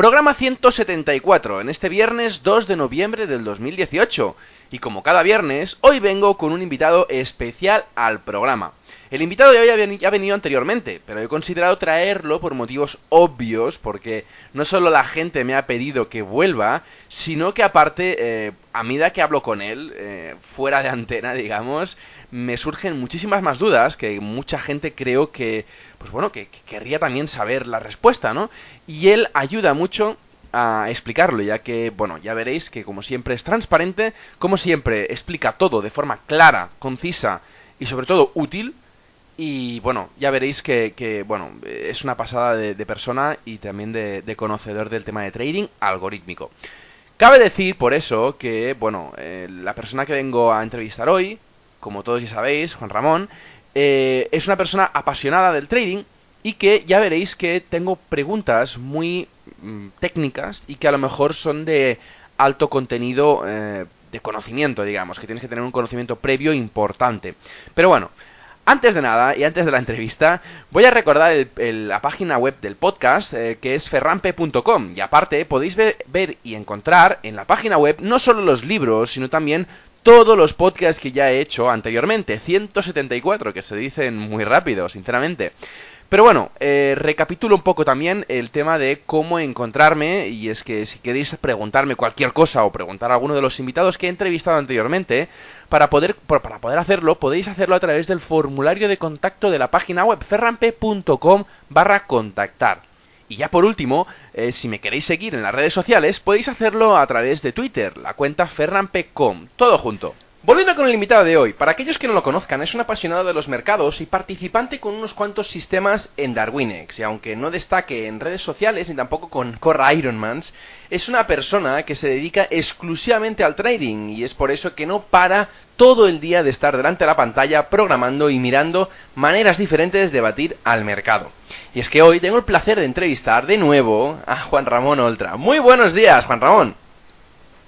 Programa 174, en este viernes 2 de noviembre del 2018. Y como cada viernes, hoy vengo con un invitado especial al programa. El invitado de hoy ya ha venido anteriormente, pero he considerado traerlo por motivos obvios, porque no solo la gente me ha pedido que vuelva, sino que aparte, eh, a medida que hablo con él, eh, fuera de antena, digamos, me surgen muchísimas más dudas que mucha gente creo que, pues bueno, que, que querría también saber la respuesta, ¿no? Y él ayuda mucho a explicarlo, ya que, bueno, ya veréis que como siempre es transparente, como siempre explica todo de forma clara, concisa y sobre todo útil, y bueno, ya veréis que, que bueno, es una pasada de, persona y también de, de, conocedor del tema de trading algorítmico. Cabe decir, por eso, que, bueno, eh, la persona que vengo a entrevistar hoy, como todos ya sabéis, Juan Ramón, eh, es una persona apasionada del trading y que ya veréis que tengo preguntas muy mm, técnicas y que a lo mejor son de alto contenido eh, de conocimiento, digamos, que tienes que tener un conocimiento previo importante. Pero bueno, antes de nada y antes de la entrevista, voy a recordar el, la página web del podcast eh, que es ferrampe.com y aparte podéis ver, ver, y encontrar en la página web no solo los libros, sino también todos los podcasts que ya he hecho anteriormente, 174 que se dicen muy rápido, sinceramente. Pero bueno, eh, recapitulo un poco también el tema de cómo encontrarme y es que si queréis preguntarme cualquier cosa o preguntar a alguno de los invitados que he entrevistado anteriormente, para poder, para poder hacerlo podéis hacerlo a través del formulario de contacto de la página web ferrampe.com barra contactar. Y ya por último, eh, si me queréis seguir en las redes sociales, podéis hacerlo a través de Twitter, la cuenta ferrampe.com, todo junto. Volviendo con el invitado de hoy, para aquellos que no lo conozcan, es un apasionado de los mercados y participante con unos cuantos sistemas en Darwinex, y aunque no destaque en redes sociales ni tampoco con Corra Ironmans, es una persona que se dedica exclusivamente al trading y es por eso que no para todo el día de estar delante de la pantalla programando y mirando maneras diferentes de batir al mercado. Y es que hoy tengo el placer de entrevistar de nuevo a Juan Ramón Oltra. Muy buenos días, Juan Ramón.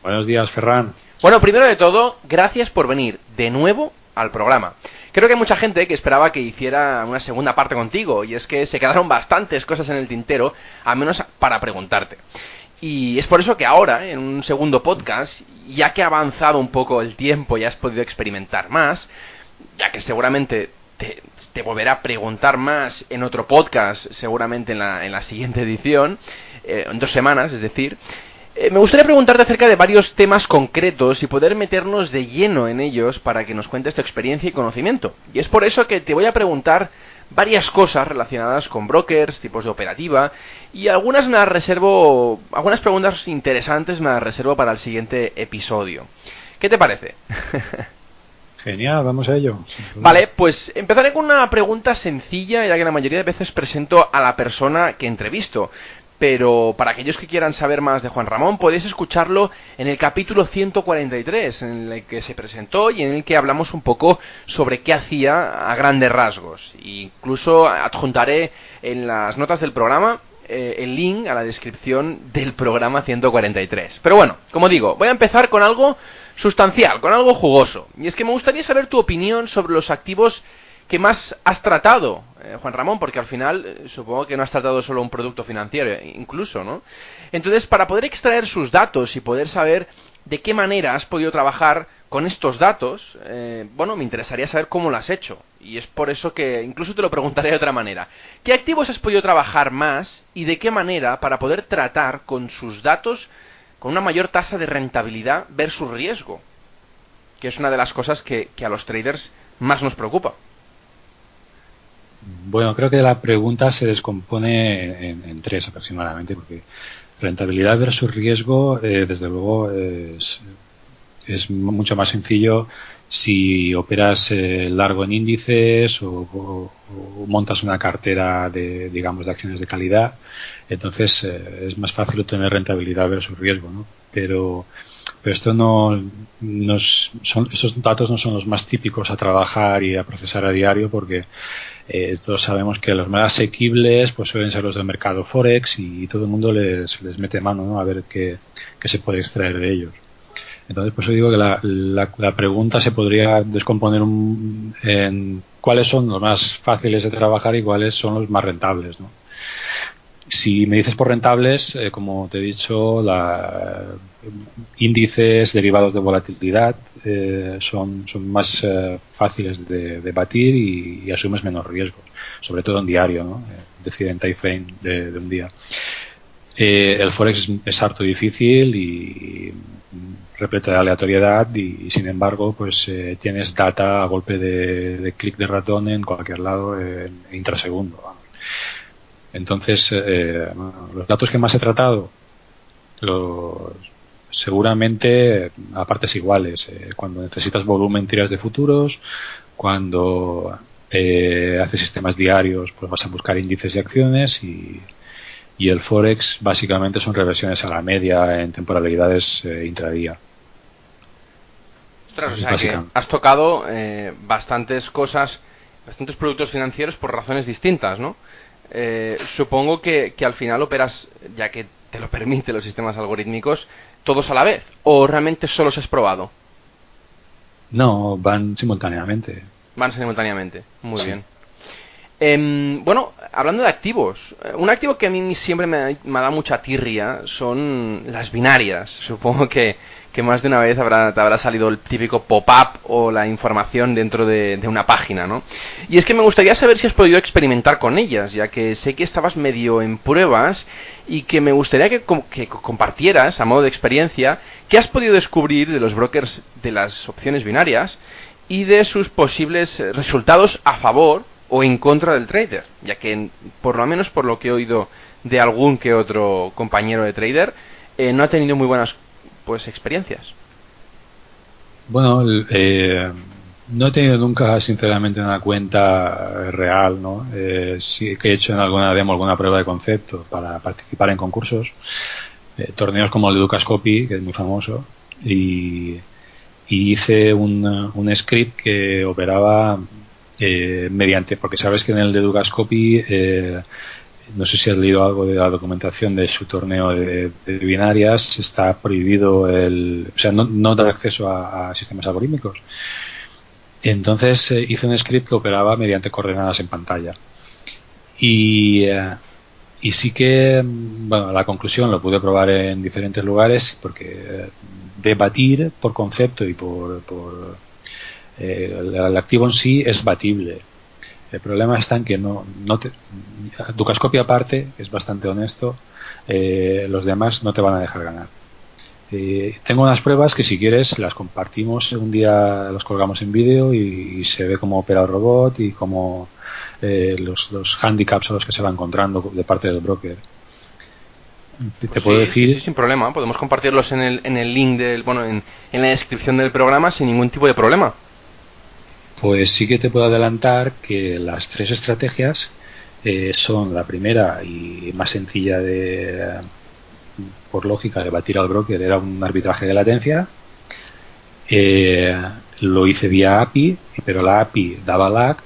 Buenos días, Ferran. Bueno, primero de todo, gracias por venir de nuevo al programa. Creo que hay mucha gente que esperaba que hiciera una segunda parte contigo, y es que se quedaron bastantes cosas en el tintero, al menos para preguntarte. Y es por eso que ahora, en un segundo podcast, ya que ha avanzado un poco el tiempo y has podido experimentar más, ya que seguramente te, te volverá a preguntar más en otro podcast, seguramente en la, en la siguiente edición, eh, en dos semanas, es decir, eh, me gustaría preguntarte acerca de varios temas concretos y poder meternos de lleno en ellos para que nos cuentes tu experiencia y conocimiento. Y es por eso que te voy a preguntar varias cosas relacionadas con brokers, tipos de operativa y algunas me las reservo, algunas preguntas interesantes me las reservo para el siguiente episodio. ¿Qué te parece? Genial, vamos a ello. Vale, pues empezaré con una pregunta sencilla, ya que la mayoría de veces presento a la persona que entrevisto pero para aquellos que quieran saber más de Juan Ramón, podéis escucharlo en el capítulo 143, en el que se presentó y en el que hablamos un poco sobre qué hacía a grandes rasgos. incluso adjuntaré en las notas del programa eh, el link a la descripción del programa 143. Pero bueno, como digo, voy a empezar con algo sustancial, con algo jugoso. Y es que me gustaría saber tu opinión sobre los activos que más has tratado, eh, Juan Ramón? Porque al final eh, supongo que no has tratado solo un producto financiero, incluso, ¿no? Entonces, para poder extraer sus datos y poder saber de qué manera has podido trabajar con estos datos, eh, bueno, me interesaría saber cómo lo has hecho. Y es por eso que incluso te lo preguntaré de otra manera. ¿Qué activos has podido trabajar más y de qué manera para poder tratar con sus datos con una mayor tasa de rentabilidad versus riesgo? Que es una de las cosas que a los traders más nos preocupa. Bueno, creo que la pregunta se descompone en, tres aproximadamente, porque rentabilidad versus riesgo, eh, desde luego, es, es, mucho más sencillo si operas eh, largo en índices o, montas una cartera de digamos de acciones de calidad entonces eh, es más fácil obtener rentabilidad versus riesgo ¿no? pero pero esto no, son estos datos no son los más típicos a trabajar y a procesar a diario porque eh, todos sabemos que los más asequibles pues suelen ser los del mercado forex y, todo el mundo les, les mete mano ¿no? a ver qué, qué se puede extraer de ellos entonces, por eso digo que la, la, pregunta se podría descomponer en cuáles son los más fáciles de trabajar y cuáles son los más rentables. ¿no? Si me dices por rentables, eh, como te he dicho, la, índices derivados de volatilidad eh, son, son más eh, fáciles de, batir y, asumes menos riesgos, sobre todo en diario, ¿no? es decir, en time frame de, de un día. el forex es harto difícil y repleto de aleatoriedad y, sin embargo pues eh, tienes data a golpe de, clic de ratón en cualquier lado en, intrasegundo entonces eh, los datos que más he tratado los, seguramente a partes iguales eh, cuando necesitas volumen tiras de futuros cuando haces sistemas diarios pues vas a buscar índices de acciones y y el Forex básicamente son reversiones a la media en temporalidades intradía has tocado eh, bastantes cosas, bastantes productos financieros por razones distintas, ¿no? Eh, supongo que, al final operas, ya que te lo permiten los sistemas algorítmicos, todos a la vez, o realmente solo se has probado. No, van simultáneamente. Van simultáneamente, muy bien. Em, bueno, hablando de activos, eh, un activo que a mí siempre me, me da mucha tirria son las binarias. Supongo que, que más de una vez habrá, te habrá salido el típico pop-up o la información dentro de, una página, ¿no? Y es que me gustaría saber si has podido experimentar con ellas, ya que sé que estabas medio en pruebas y que me gustaría que, que compartieras, a modo de experiencia, qué has podido descubrir de los brokers de las opciones binarias y de sus posibles resultados a favor o en contra del trader, ya que por lo menos por lo que he oído de algún que otro compañero de trader, eh, no ha tenido muy buenas pues experiencias. Bueno, eh, no he tenido nunca, sinceramente, una cuenta real, ¿no? Eh, sí que he hecho en alguna demo alguna prueba de concepto para participar en concursos, eh, torneos como el de Ducascopy, que es muy famoso, y, hice un, un, script que operaba mediante, porque sabes que en el de Ducascopy no sé si has leído algo de la documentación de su torneo de, binarias, está prohibido el, o sea, no, no dar acceso a, sistemas algorítmicos. Entonces eh, hice un script que operaba mediante coordenadas en pantalla. Y, eh, y sí que, bueno, la conclusión lo pude probar en diferentes lugares porque eh, debatir por concepto y por el activo en sí es batible el problema está en que no, no te, Ducascopia aparte, es bastante honesto, eh, los demás no te van a dejar ganar. Eh, tengo unas pruebas que si quieres las compartimos un día, las colgamos en vídeo y, se ve cómo opera el robot y cómo eh, los, los handicaps a los que se va encontrando de parte del broker. Te pues puedo decir. sin problema, podemos compartirlos en el, en el link del, bueno, en, en la descripción del programa sin ningún tipo de problema. Pues sí que te puedo adelantar que las tres estrategias eh, son la primera y más sencilla de, por lógica, de batir al broker era un arbitraje de latencia. Eh, lo hice vía API, pero la API daba lag,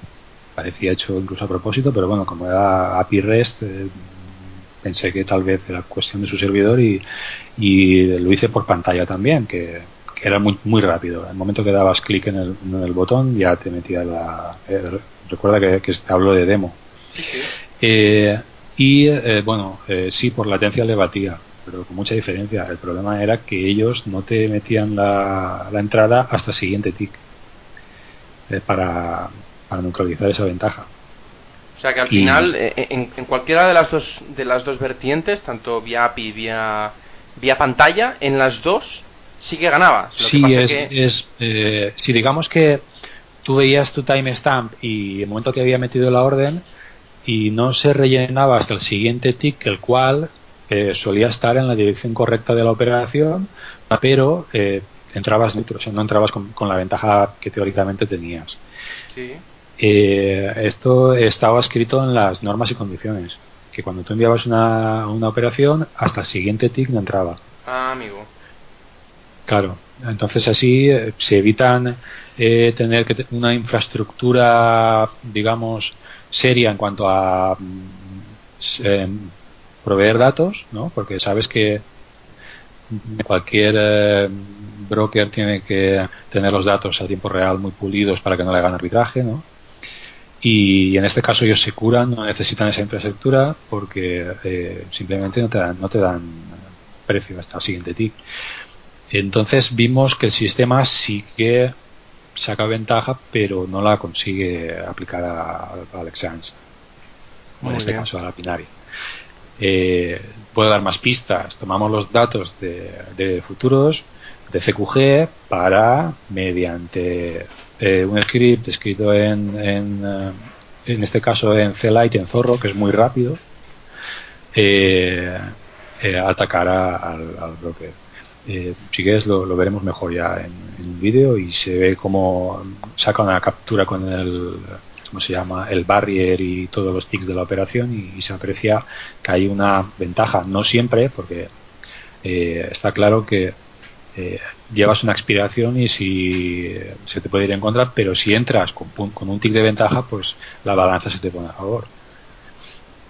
parecía hecho incluso a propósito, pero bueno, como era API REST, eh, pensé que tal vez era cuestión de su servidor y, y lo hice por pantalla también, que que era muy, muy rápido. el momento que dabas clic en el, en el botón ya te metía la... Eh, recuerda que, que hablo de demo. Eh, y eh, bueno, sí, por latencia le batía, pero con mucha diferencia. El problema era que ellos no te metían la, la entrada hasta el siguiente tick para, para neutralizar esa ventaja. O sea que al final, en, en, cualquiera de las dos de las dos vertientes, tanto vía API vía vía pantalla, en las dos sí que ganabas. sí, es, eh, si digamos que tú veías tu timestamp y el momento que había metido la orden y no se rellenaba hasta el siguiente tick, el cual eh, solía estar en la dirección correcta de la operación, pero eh, entrabas neutro, o sea, no entrabas con, la ventaja que teóricamente tenías. Sí. Eh, esto estaba escrito en las normas y condiciones, que cuando tú enviabas una, una operación, hasta el siguiente tick no entraba. Ah, amigo. Claro, entonces así eh, se evitan eh, tener que una infraestructura, digamos, seria en cuanto a mm, proveer datos, ¿no? Porque sabes que cualquier eh, broker tiene que tener los datos a tiempo real muy pulidos para que no le hagan arbitraje, ¿no? Y en este caso ellos se curan, no necesitan esa infraestructura porque eh, simplemente no te dan, no te dan precio hasta el siguiente tick. Entonces vimos que el sistema sí que saca ventaja, pero no la consigue aplicar al exchange, o en este caso a la binaria. Eh, puedo dar más pistas. Tomamos los datos de, futuros de CQG para, mediante eh, un script escrito en, en, eh, en, este caso en C-Lite, en Zorro, que es muy rápido, atacar al, broker. Si quieres lo, lo, veremos mejor ya en, en el vídeo y se ve como saca una captura con el ¿cómo se llama? El barrier y todos los ticks de la operación y, se aprecia que hay una ventaja, no siempre, porque eh, está claro que eh, llevas una expiración y si se te puede ir en contra, pero si entras con, un tick de ventaja, pues la balanza se te pone a favor.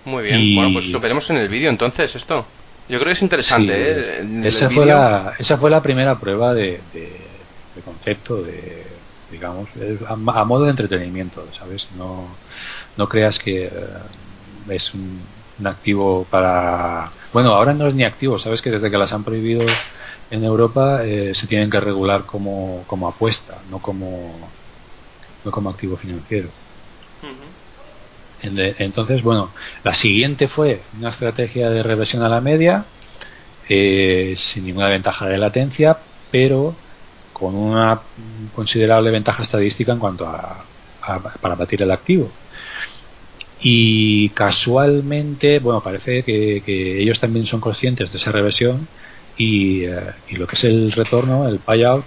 Muy bien, bueno, pues lo veremos en el vídeo entonces esto. Yo creo que es interesante. ¿eh? Esa, fue la, esa fue la primera prueba de, de concepto, de, digamos, a, modo de entretenimiento, ¿sabes? No, no creas que eh, es un, activo para... Bueno, ahora no es ni activo, ¿sabes? Que desde que las han prohibido en Europa eh, se tienen que regular como, como apuesta, no como, no como activo financiero. Entonces, bueno, la siguiente fue una estrategia de reversión a la media, eh, sin ninguna ventaja de latencia, pero con una considerable ventaja estadística en cuanto a, para batir el activo. Y casualmente, bueno, parece que, ellos también son conscientes de esa reversión y, eh, y, lo que es el retorno, el payout,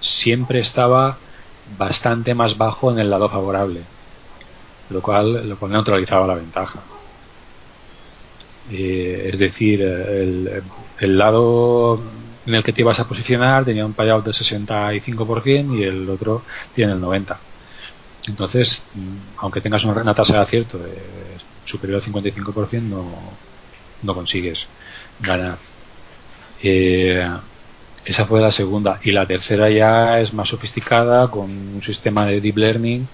siempre estaba bastante más bajo en el lado favorable, lo cual, lo cual neutralizaba la ventaja. Eh, es decir, el, el lado en el que te ibas a posicionar tenía un payout del 65% y el otro tiene el 90%. Entonces, mm, aunque tengas una tasa de acierto superior al 55%, no, no consigues ganar. Eh, esa fue la segunda. Y la tercera ya es más sofisticada, con un sistema de deep learning,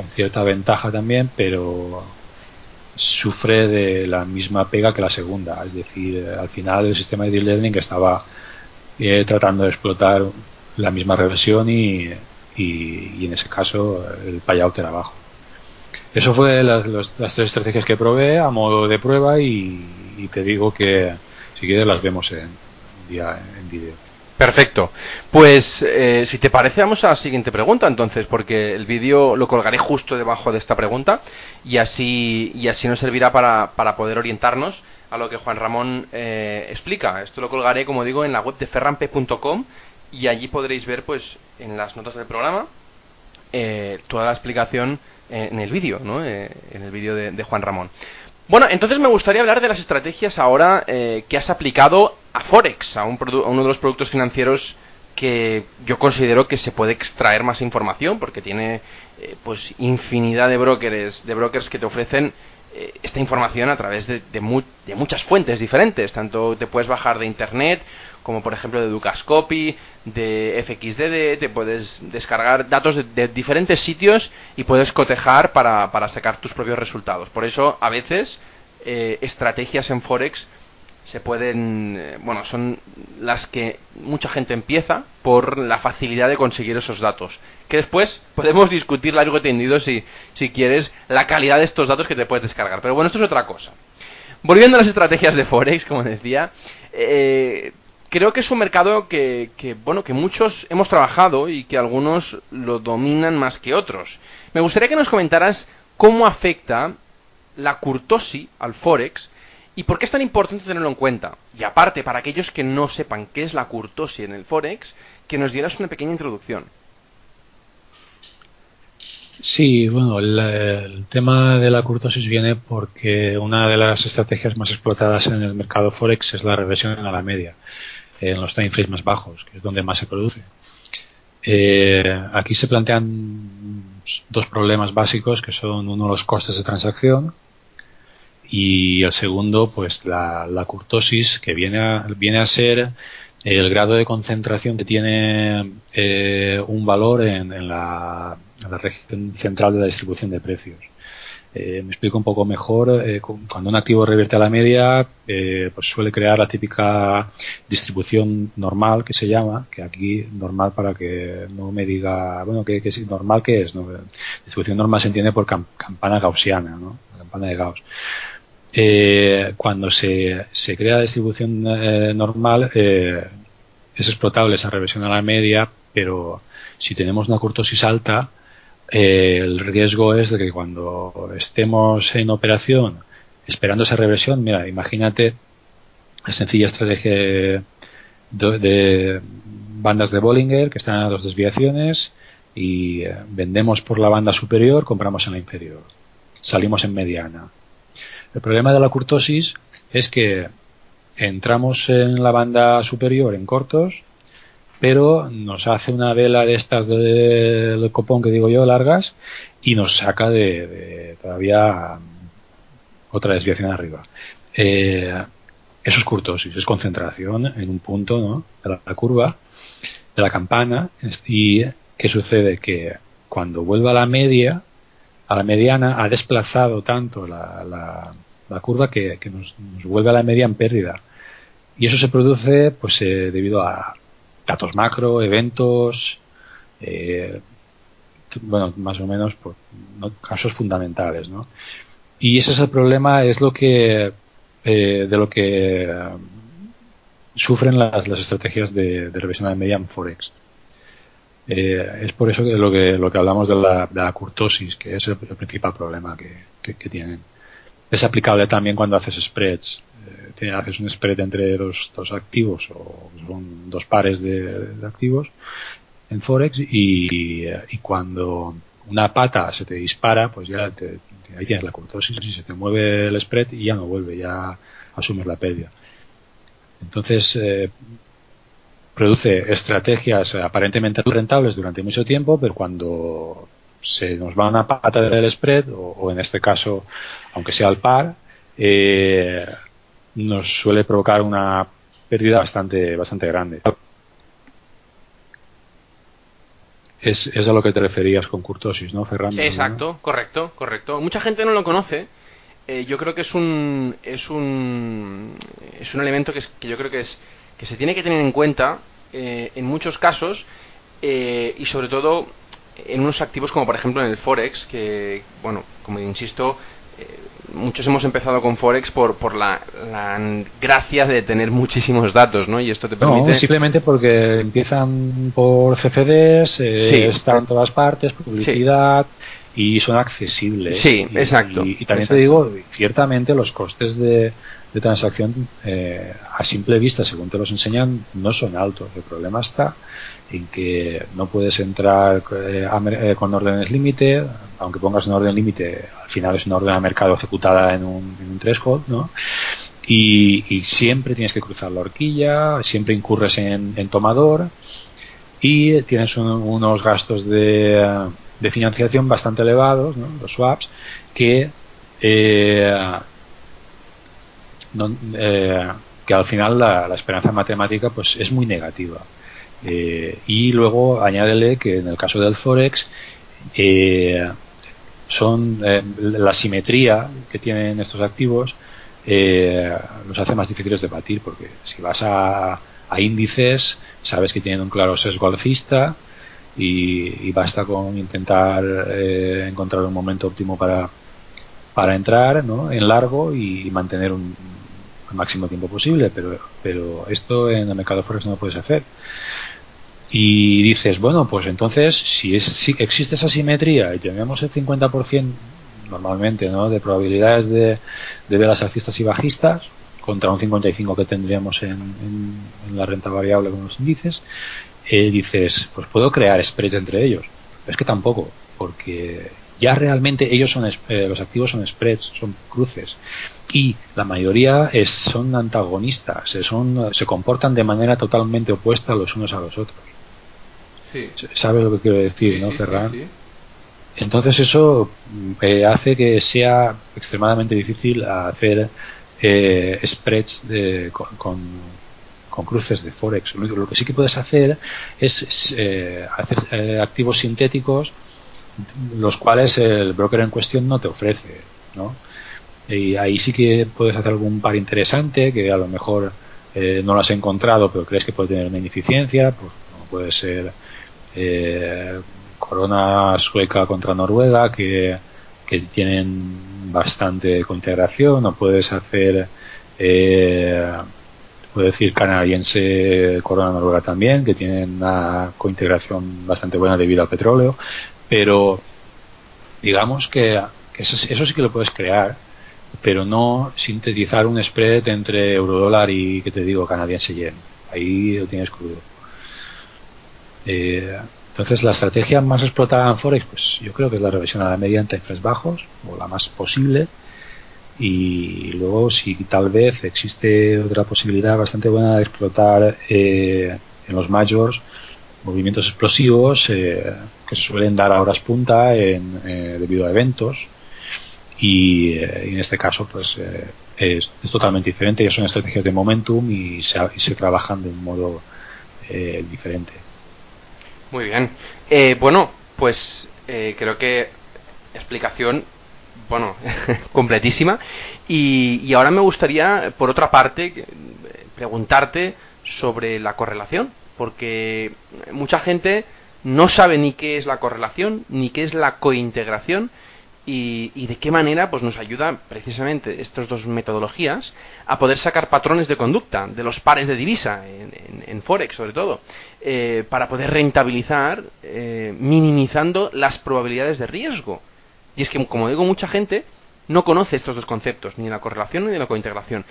con cierta ventaja también, pero sufre de la misma pega que la segunda. Es decir, al final el sistema de deep learning estaba eh, tratando de explotar la misma reversión y, y, en ese caso el payout era bajo. Eso fue las, tres estrategias que probé a modo de prueba y, te digo que si quieres las vemos en, día, en vídeo. Perfecto. Pues eh, si te parece vamos a la siguiente pregunta entonces, porque el vídeo lo colgaré justo debajo de esta pregunta y así, y así nos servirá para, para poder orientarnos a lo que Juan Ramón eh, explica. Esto lo colgaré, como digo, en la web de ferrampe.com y allí podréis ver, pues, en las notas del programa, eh, toda la explicación eh, en el vídeo, ¿no? en el vídeo de, Juan Ramón. Bueno, entonces me gustaría hablar de las estrategias ahora que has aplicado a Forex, a, un a uno de los productos financieros que yo considero que se puede extraer más información porque tiene pues infinidad de brokers de brokers que te ofrecen eh, esta información a través de, muchas fuentes diferentes. Tanto te puedes bajar de internet, como por ejemplo de Ducascopy, de FXDD, te puedes descargar datos de, diferentes sitios y puedes cotejar para, para, sacar tus propios resultados. Por eso, a veces, eh, estrategias en Forex se pueden, eh, bueno, son las que mucha gente empieza por la facilidad de conseguir esos datos. Que después podemos discutir largo y tendido si, si quieres la calidad de estos datos que te puedes descargar. Pero bueno, esto es otra cosa. Volviendo a las estrategias de Forex, como decía, eh, creo que es un mercado que, que, bueno, que muchos hemos trabajado y que algunos lo dominan más que otros. Me gustaría que nos comentaras cómo afecta la curtosi al Forex ¿Y por qué es tan importante tenerlo en cuenta? Y aparte, para aquellos que no sepan qué es la curtosis en el Forex, que nos dieras una pequeña introducción. Sí, bueno, el, tema de la curtosis viene porque una de las estrategias más explotadas en el mercado Forex es la reversión a la media, en los time frames más bajos, que es donde más se produce. Eh, aquí se plantean dos problemas básicos, que son uno los costes de transacción y el segundo, pues la, curtosis, que viene a, viene a ser el grado de concentración que tiene eh, un valor en, la, región central de la distribución de precios. Eh, me explico un poco mejor. Eh, cuando un activo revierte a la media, pues suele crear la típica distribución normal que se llama, que aquí normal para que no me diga, bueno, ¿qué, es normal qué es? Distribución normal se entiende por campana gaussiana, ¿no? Campana de Gauss. Eh, cuando se, se, crea la distribución eh, normal, eh, es explotable esa reversión a la media, pero si tenemos una curtosis alta, el riesgo es de que cuando estemos en operación esperando esa reversión, mira, imagínate la sencilla estrategia de, de bandas de Bollinger que están a dos desviaciones y vendemos por la banda superior, compramos en la inferior, salimos en mediana el problema de la curtosis es que entramos en la banda superior en cortos, pero nos hace una vela de estas del copón que digo yo, largas, y nos saca de, todavía otra desviación arriba. Eh, eso es curtosis, es concentración en un punto de la, curva, de la campana, y ¿qué sucede? Que cuando vuelva a la media, a la mediana ha desplazado tanto la, la, curva que, nos, vuelve a la media en pérdida. Y eso se produce pues eh, debido a datos macro, eventos, eh, bueno, más o menos por casos fundamentales, ¿no? Y ese es el problema, es lo que eh, de lo que sufren las, las estrategias de, de revisión de media en Forex. Eh, es por eso que lo que, hablamos de la, de curtosis, que es el, principal problema que, tienen. Es aplicable también cuando haces spreads. Eh, haces un spread entre dos, activos o son dos pares de, activos en Forex y, cuando una pata se te dispara, pues ya ahí tienes la curtosis y se te mueve el spread y ya no vuelve, ya asumes la pérdida. Entonces, eh, produce estrategias aparentemente rentables durante mucho tiempo, pero cuando se nos va una pata del spread, o, en este caso, aunque sea al par, eh, nos suele provocar una pérdida bastante, bastante grande. Es, es a lo que te referías con curtosis, ¿no, Fernando? Exacto, correcto, correcto. Mucha gente no lo conoce. Eh, yo creo que es un, es un, es un elemento que, es, que yo creo que es que se tiene que tener en cuenta eh, en muchos casos eh, y sobre todo en unos activos como por ejemplo en el Forex, que, bueno, como insisto, eh, muchos hemos empezado con Forex por, por la, gracia de tener muchísimos datos, ¿no? Y esto te permite... simplemente porque empiezan por CFDs, están en todas partes, publicidad... y son accesibles. Sí, exacto. Y, también te digo, ciertamente los costes de, de transacción eh, a simple vista, según te los enseñan, no son altos. El problema está en que no puedes entrar eh, eh, con órdenes límite, aunque pongas un orden límite, al final es una orden a mercado ejecutada en un, en un threshold, ¿no? Y, siempre tienes que cruzar la horquilla, siempre incurres en, tomador y tienes unos gastos de, de, financiación bastante elevados, ¿no? los swaps, que eh, eh, que al final la, esperanza matemática pues es muy negativa. Eh, y luego añádele que en el caso del Forex eh, son la simetría que tienen estos activos los hace más difíciles de batir porque si vas a, índices sabes que tienen un claro sesgo alcista y, basta con intentar encontrar un momento óptimo para para entrar ¿no? en largo y mantener un, el máximo tiempo posible, pero, pero esto en el mercado forex no lo puedes hacer. Y dices, bueno, pues entonces, si, es, si existe esa simetría y tenemos el 50% normalmente, ¿no? De probabilidades de, de velas alcistas y bajistas contra un 55 que tendríamos en, la renta variable con los índices, eh, dices, pues puedo crear spreads entre ellos. Pero es que tampoco, porque ya realmente ellos son eh, los activos son spreads, son cruces y la mayoría es, son antagonistas, son, se comportan de manera totalmente opuesta los unos a los otros. Sí. ¿Sabes lo que quiero decir, no, Ferran? Entonces eso eh, hace que sea extremadamente difícil hacer eh, spreads de, con, con, cruces de forex. Lo, que sí que puedes hacer es eh, hacer eh, activos sintéticos los cuales el broker en cuestión no te ofrece, ¿no? Y ahí sí que puedes hacer algún par interesante que a lo mejor eh, no lo has encontrado pero crees que puede tener una ineficiencia, pues puede ser eh, Corona sueca contra Noruega que, que tienen bastante cointegración o puedes hacer eh, puedo decir canadiense Corona Noruega también que tienen una cointegración bastante buena debido al petróleo pero digamos que, eso, eso sí que lo puedes crear pero no sintetizar un spread entre eurodólar y, que te digo, canadiense yen. Ahí lo tienes crudo. Eh, entonces, la estrategia más explotada en Forex, pues yo creo que es la revisión a la media en timeframes bajos, o la más posible. Y luego, si tal vez existe otra posibilidad bastante buena de explotar eh, en los majors movimientos explosivos eh, que suelen dar a horas punta en, debido a eventos. Y, en este caso pues es, totalmente diferente. Ya son estrategias de momentum y se, y se trabajan de un modo diferente. Muy bien. Eh, bueno, pues eh, creo que explicación, bueno, completísima. Y, y, ahora me gustaría, por otra parte, preguntarte sobre la correlación, porque mucha gente no sabe ni qué es la correlación, ni qué es la cointegración, y, de qué manera pues nos ayuda precisamente estas dos metodologías a poder sacar patrones de conducta de los pares de divisa en, forex sobre todo eh, para poder rentabilizar eh, minimizando las probabilidades de riesgo y es que como digo mucha gente no conoce estos dos conceptos ni la correlación ni la cointegración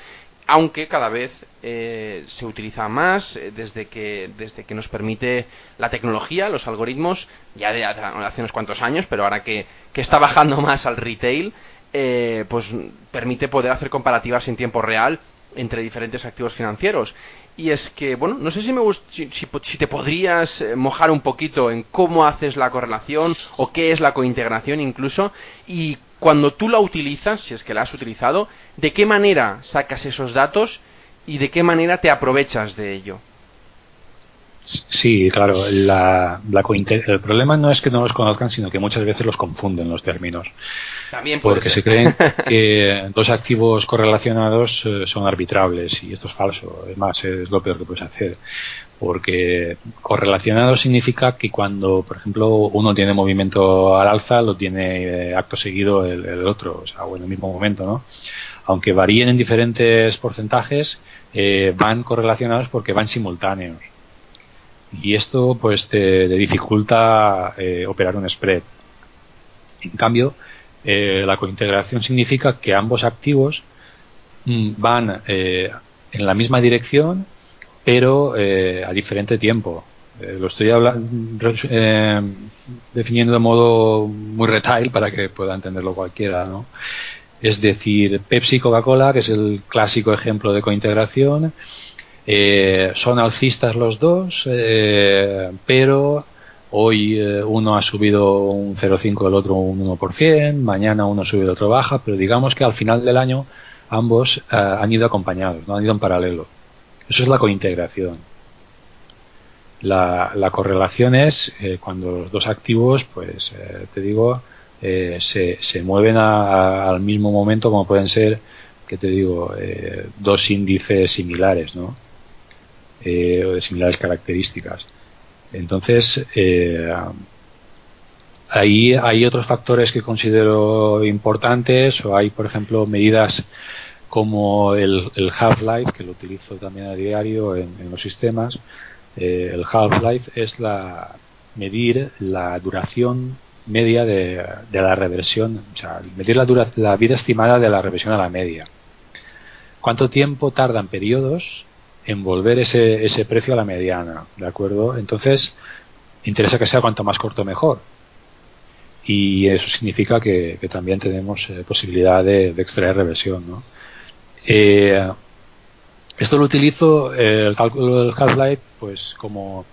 aunque cada vez eh, se utiliza más eh, desde que desde que nos permite la tecnología, los algoritmos, ya de hace unos cuantos años, pero ahora que, que está bajando más al retail, eh, pues permite poder hacer comparativas en tiempo real entre diferentes activos financieros. Y es que, bueno, no sé si, me si, si, te podrías mojar un poquito en cómo haces la correlación o qué es la cointegración incluso y cuando tú la utilizas, si es que la has utilizado, de qué manera sacas esos datos y de qué manera te aprovechas de ello. Sí, claro. La, el problema no es que no los conozcan, sino que muchas veces los confunden los términos. También porque se creen que dos activos correlacionados eh, son arbitrables y esto es falso. Además, es lo peor que puedes hacer. Porque correlacionado significa que cuando, por ejemplo, uno tiene movimiento al alza, lo tiene eh, acto seguido el, otro, o sea, o en el mismo momento, ¿no? Aunque varíen en diferentes porcentajes, eh, van correlacionados porque van simultáneos y esto pues te, dificulta eh, operar un spread. En cambio, eh, la cointegración significa que ambos activos mm, van eh, en la misma dirección, pero a diferente tiempo. lo estoy hablando, definiendo de modo muy retail para que pueda entenderlo cualquiera. ¿no? Es decir, Pepsi Coca-Cola, que es el clásico ejemplo de cointegración, eh, son alcistas los dos, eh, pero hoy eh, uno ha subido un 0,5, el otro un 1%, mañana uno sube, el otro baja, pero digamos que al final del año ambos han ido acompañados, no han ido en paralelo. Eso es la cointegración. La, correlación es cuando los dos activos, pues te digo, se, se, mueven al mismo momento como pueden ser, que te digo, dos índices similares, ¿no? Eh, o de similares características. Entonces, eh, ahí hay otros factores que considero importantes, o hay, por ejemplo, medidas como el, half-life, que lo utilizo también a diario en, los sistemas. Eh, el half-life es la medir la duración media de, la reversión, o sea, medir la, la vida estimada de la reversión a la media. ¿Cuánto tiempo tardan periodos en volver ese, ese precio a la mediana? ¿De acuerdo? Entonces, interesa que sea cuanto más corto mejor. Y eso significa que, también tenemos eh, posibilidad de, extraer reversión. ¿no? Eh, esto lo utilizo, eh, el cálculo del half-life, pues como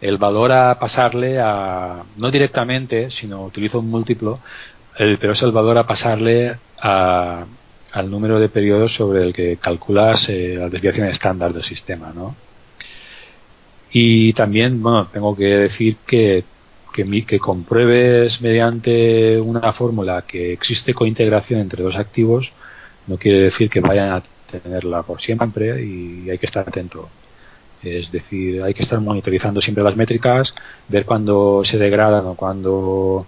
el valor a pasarle a, no directamente, sino utilizo un múltiplo, pero es el valor a pasarle a, al número de periodos sobre el que calculas la desviación estándar del sistema, ¿no? Y también, bueno, tengo que decir que, que, que compruebes mediante una fórmula que existe cointegración entre dos activos, no quiere decir que vayan a tenerla por siempre y hay que estar atento. Es decir, hay que estar monitorizando siempre las métricas, ver cuándo se degradan o cuándo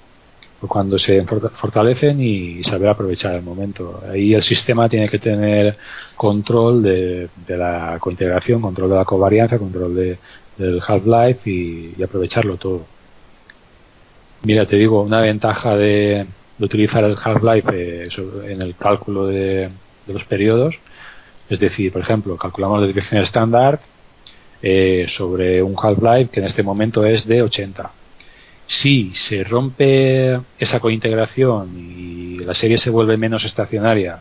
cuando se fortalecen y saber aprovechar el momento. Ahí el sistema tiene que tener control de, la cointegración, control de la covarianza, control de, del half-life y, aprovecharlo todo. Mira, te digo, una ventaja de, utilizar el half-life eh, en el cálculo de, los periodos, es decir, por ejemplo, calculamos la desviación estándar eh, sobre un half-life que en este momento es de 80 si se rompe esa cointegración y la serie se vuelve menos estacionaria,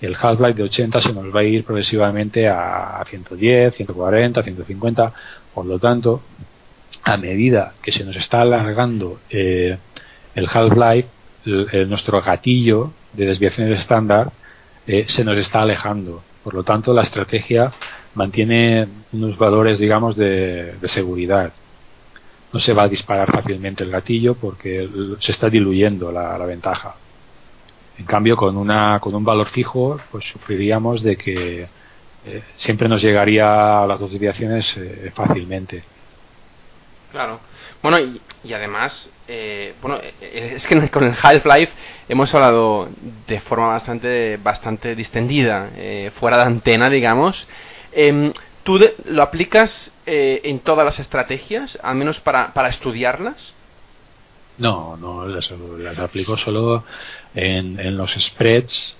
el half-life de 80 se nos va a ir progresivamente a 110, 140, 150. Por lo tanto, a medida que se nos está alargando eh, el half-life, nuestro gatillo de desviaciones estándar eh, se nos está alejando. Por lo tanto, la estrategia mantiene unos valores, digamos, de seguridad no se va a disparar fácilmente el gatillo porque se está diluyendo la, ventaja. En cambio, con, una, con un valor fijo, pues sufriríamos de que eh, siempre nos llegaría a las dos desviaciones eh, fácilmente. Claro. Bueno, y, además, eh, bueno, es que con el Half-Life hemos hablado de forma bastante, bastante distendida, fuera de antena, digamos. ¿Tú lo aplicas eh, en todas las estrategias, al menos para, para estudiarlas? No, no, las, aplico solo en, los spreads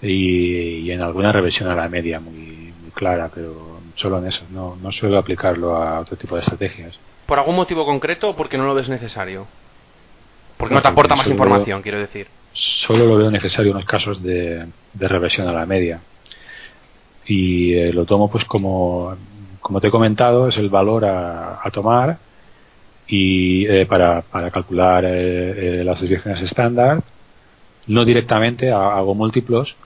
y, en alguna revisión a la media muy, clara, pero solo en eso. No, no suelo aplicarlo a otro tipo de estrategias. ¿Por algún motivo concreto o porque no lo ves necesario? Porque no, te aporta más información, quiero decir. Solo lo veo necesario en los casos de, de reversión a la media y eh, lo tomo pues como, como te he comentado, es el valor a, tomar y eh, para, para, calcular eh, las desviaciones estándar. No directamente, hago múltiplos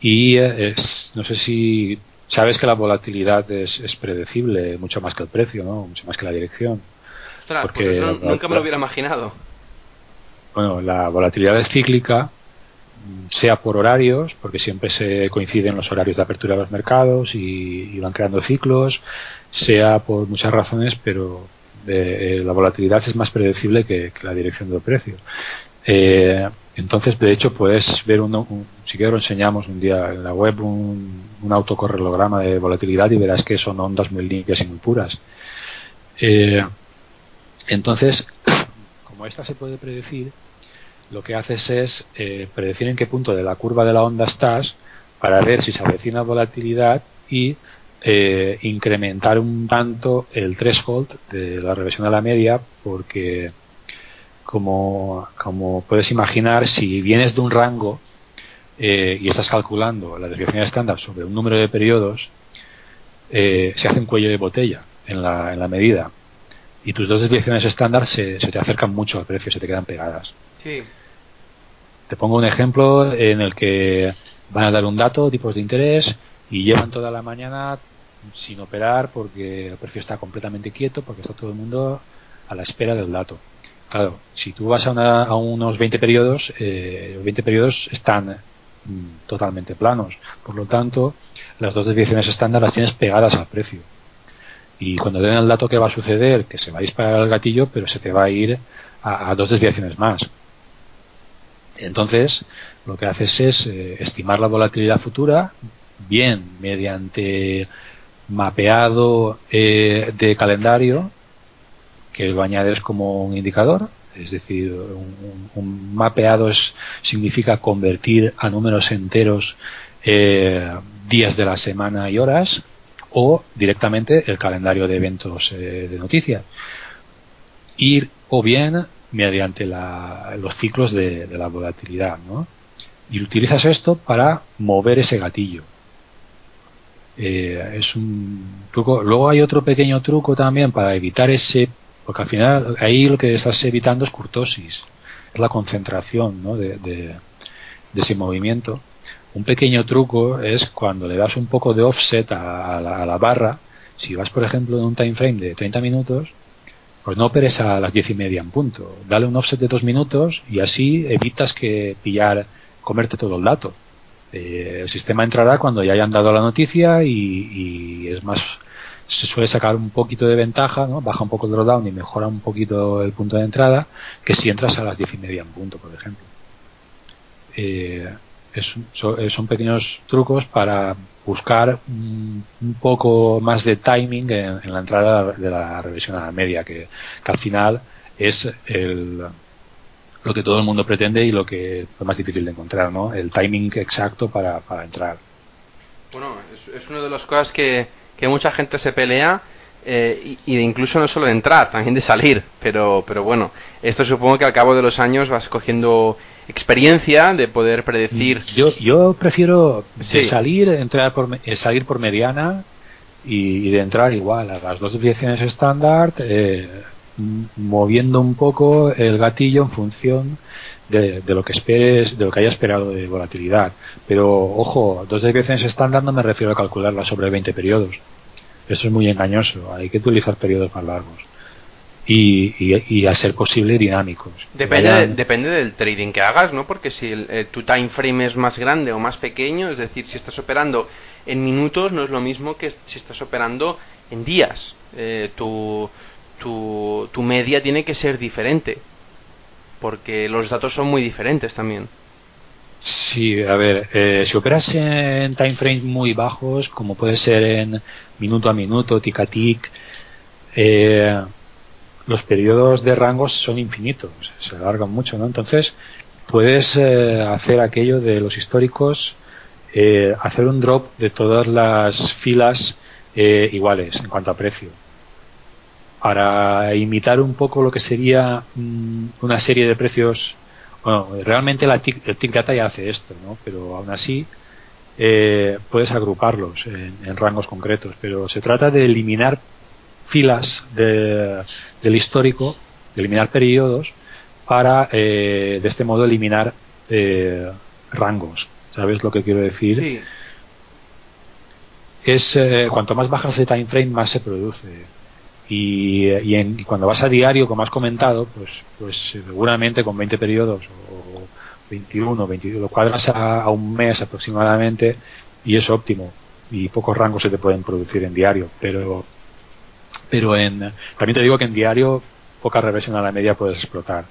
y es, no sé si sabes que la volatilidad es, es, predecible mucho más que el precio, ¿no? mucho más que la dirección. porque nunca me lo hubiera imaginado. Bueno, la volatilidad es cíclica sea por horarios, porque siempre se coinciden los horarios de apertura de los mercados y, van creando ciclos, sea por muchas razones, pero eh, la volatilidad es más predecible que, la dirección del precio. Eh, entonces, de hecho, puedes ver, un, si quieres lo enseñamos un día en la web, un, un autocorrelograma de volatilidad y verás que son ondas muy limpias y muy puras. Eh, entonces, como esta se puede predecir, lo que haces es eh, predecir en qué punto de la curva de la onda estás para ver si se avecina volatilidad y eh, incrementar un tanto el threshold de la reversión a la media porque como, puedes imaginar si vienes de un rango eh, y estás calculando la desviación estándar sobre un número de periodos se hace un cuello de botella en la, en la medida. Y tus dos desviaciones estándar se te acercan mucho al precio se te quedan pegadas te pongo un ejemplo en el que van a dar un dato, tipos de interés, y llevan toda la mañana sin operar porque el precio está completamente quieto, porque está todo el mundo a la espera del dato. Claro, si tú vas a, unos 20 periodos, eh, 20 periodos están mm, totalmente planos. Por lo tanto, las dos desviaciones estándar las tienes pegadas al precio. Y cuando den el dato que va a suceder, que se va a disparar el gatillo, pero se te va a ir a dos desviaciones más. Entonces, lo que haces es eh, estimar la volatilidad futura, bien mediante mapeado eh, de calendario, que lo añades como un indicador, Es decir, un, mapeado significa convertir a números enteros eh, días de la semana y horas o directamente el calendario de eventos de noticias. Ir o bien mediante los ciclos de, la volatilidad. ¿no? Y utilizas esto para mover ese gatillo. Eh, es un truco. Luego hay otro pequeño truco también para evitar ese, porque al final ahí lo que estás evitando es curtosis, es la concentración ¿no? de, de, ese movimiento. Un pequeño truco es cuando le das un poco de offset a, la, a la, barra, si vas por ejemplo en un time frame de 30 minutos, pues no operes a las diez y media en punto. Dale un offset de dos minutos y así evitas que pillar, comerte todo el dato. Eh, el sistema entrará cuando ya hayan dado la noticia y, es más, se suele sacar un poquito de ventaja, ¿no? baja un poco el drawdown y mejora un poquito el punto de entrada que si entras a las diez y media en punto, por ejemplo. Eh, eh, son pequeños trucos para buscar un, poco más de timing en, la entrada de la revisión a la media, que, al final es el, lo que todo el mundo pretende y lo que es más difícil de encontrar, ¿no? El timing exacto para, para entrar. Bueno, es, una de las cosas que, mucha gente se pelea eh, y, de incluso no solo de entrar, también de salir. Pero, pero bueno, esto supongo que al cabo de los años vas cogiendo experiencia de poder predecir. Mm, yo, yo prefiero de salir, entrar por, eh, salir por mediana y, de entrar igual a las dos direcciones estándar, eh, moviendo un poco el gatillo en función de, lo que esperes, de lo que haya esperado de volatilidad. Pero ojo, dos direcciones estándar no me refiero a calcularla sobre 20 periodos. Eso es muy engañoso. Hay que utilizar periodos más largos y, y, a ser posible dinámicos. Depende, depende del trading que hagas, ¿no? Porque si eh, tu time frame es más grande o más pequeño, es decir, si estás operando en minutos, no es lo mismo que si estás operando en días. Eh, tu, tu, tu media tiene que ser diferente, porque los datos son muy diferentes también. Sí, a ver, eh, si operas en time frames muy bajos, como puede ser en minuto a minuto, tic a tic, eh, los periodos de rangos son infinitos, se alargan mucho, ¿no? Entonces, puedes eh, hacer aquello de los históricos, eh, hacer un drop de todas las filas eh, iguales en cuanto a precio. Para imitar un poco lo que sería mm, una serie de precios. Bueno, realmente la el Tick Data ya hace esto, ¿no? Pero aún así puedes agruparlos en rangos concretos. Pero se trata de eliminar filas de, del histórico, de eliminar periodos, para eh, de este modo eliminar eh, rangos. ¿Sabes lo que quiero decir? Es eh, cuanto más bajas de time frame más se produce. Y, y, cuando vas a diario, como has comentado, pues, pues seguramente con 20 periodos o 21, 22, lo cuadras a, a un mes aproximadamente y es óptimo. Y pocos rangos se te pueden producir en diario, pero pero en, también te digo que en diario poca reversión a la media puedes explotar.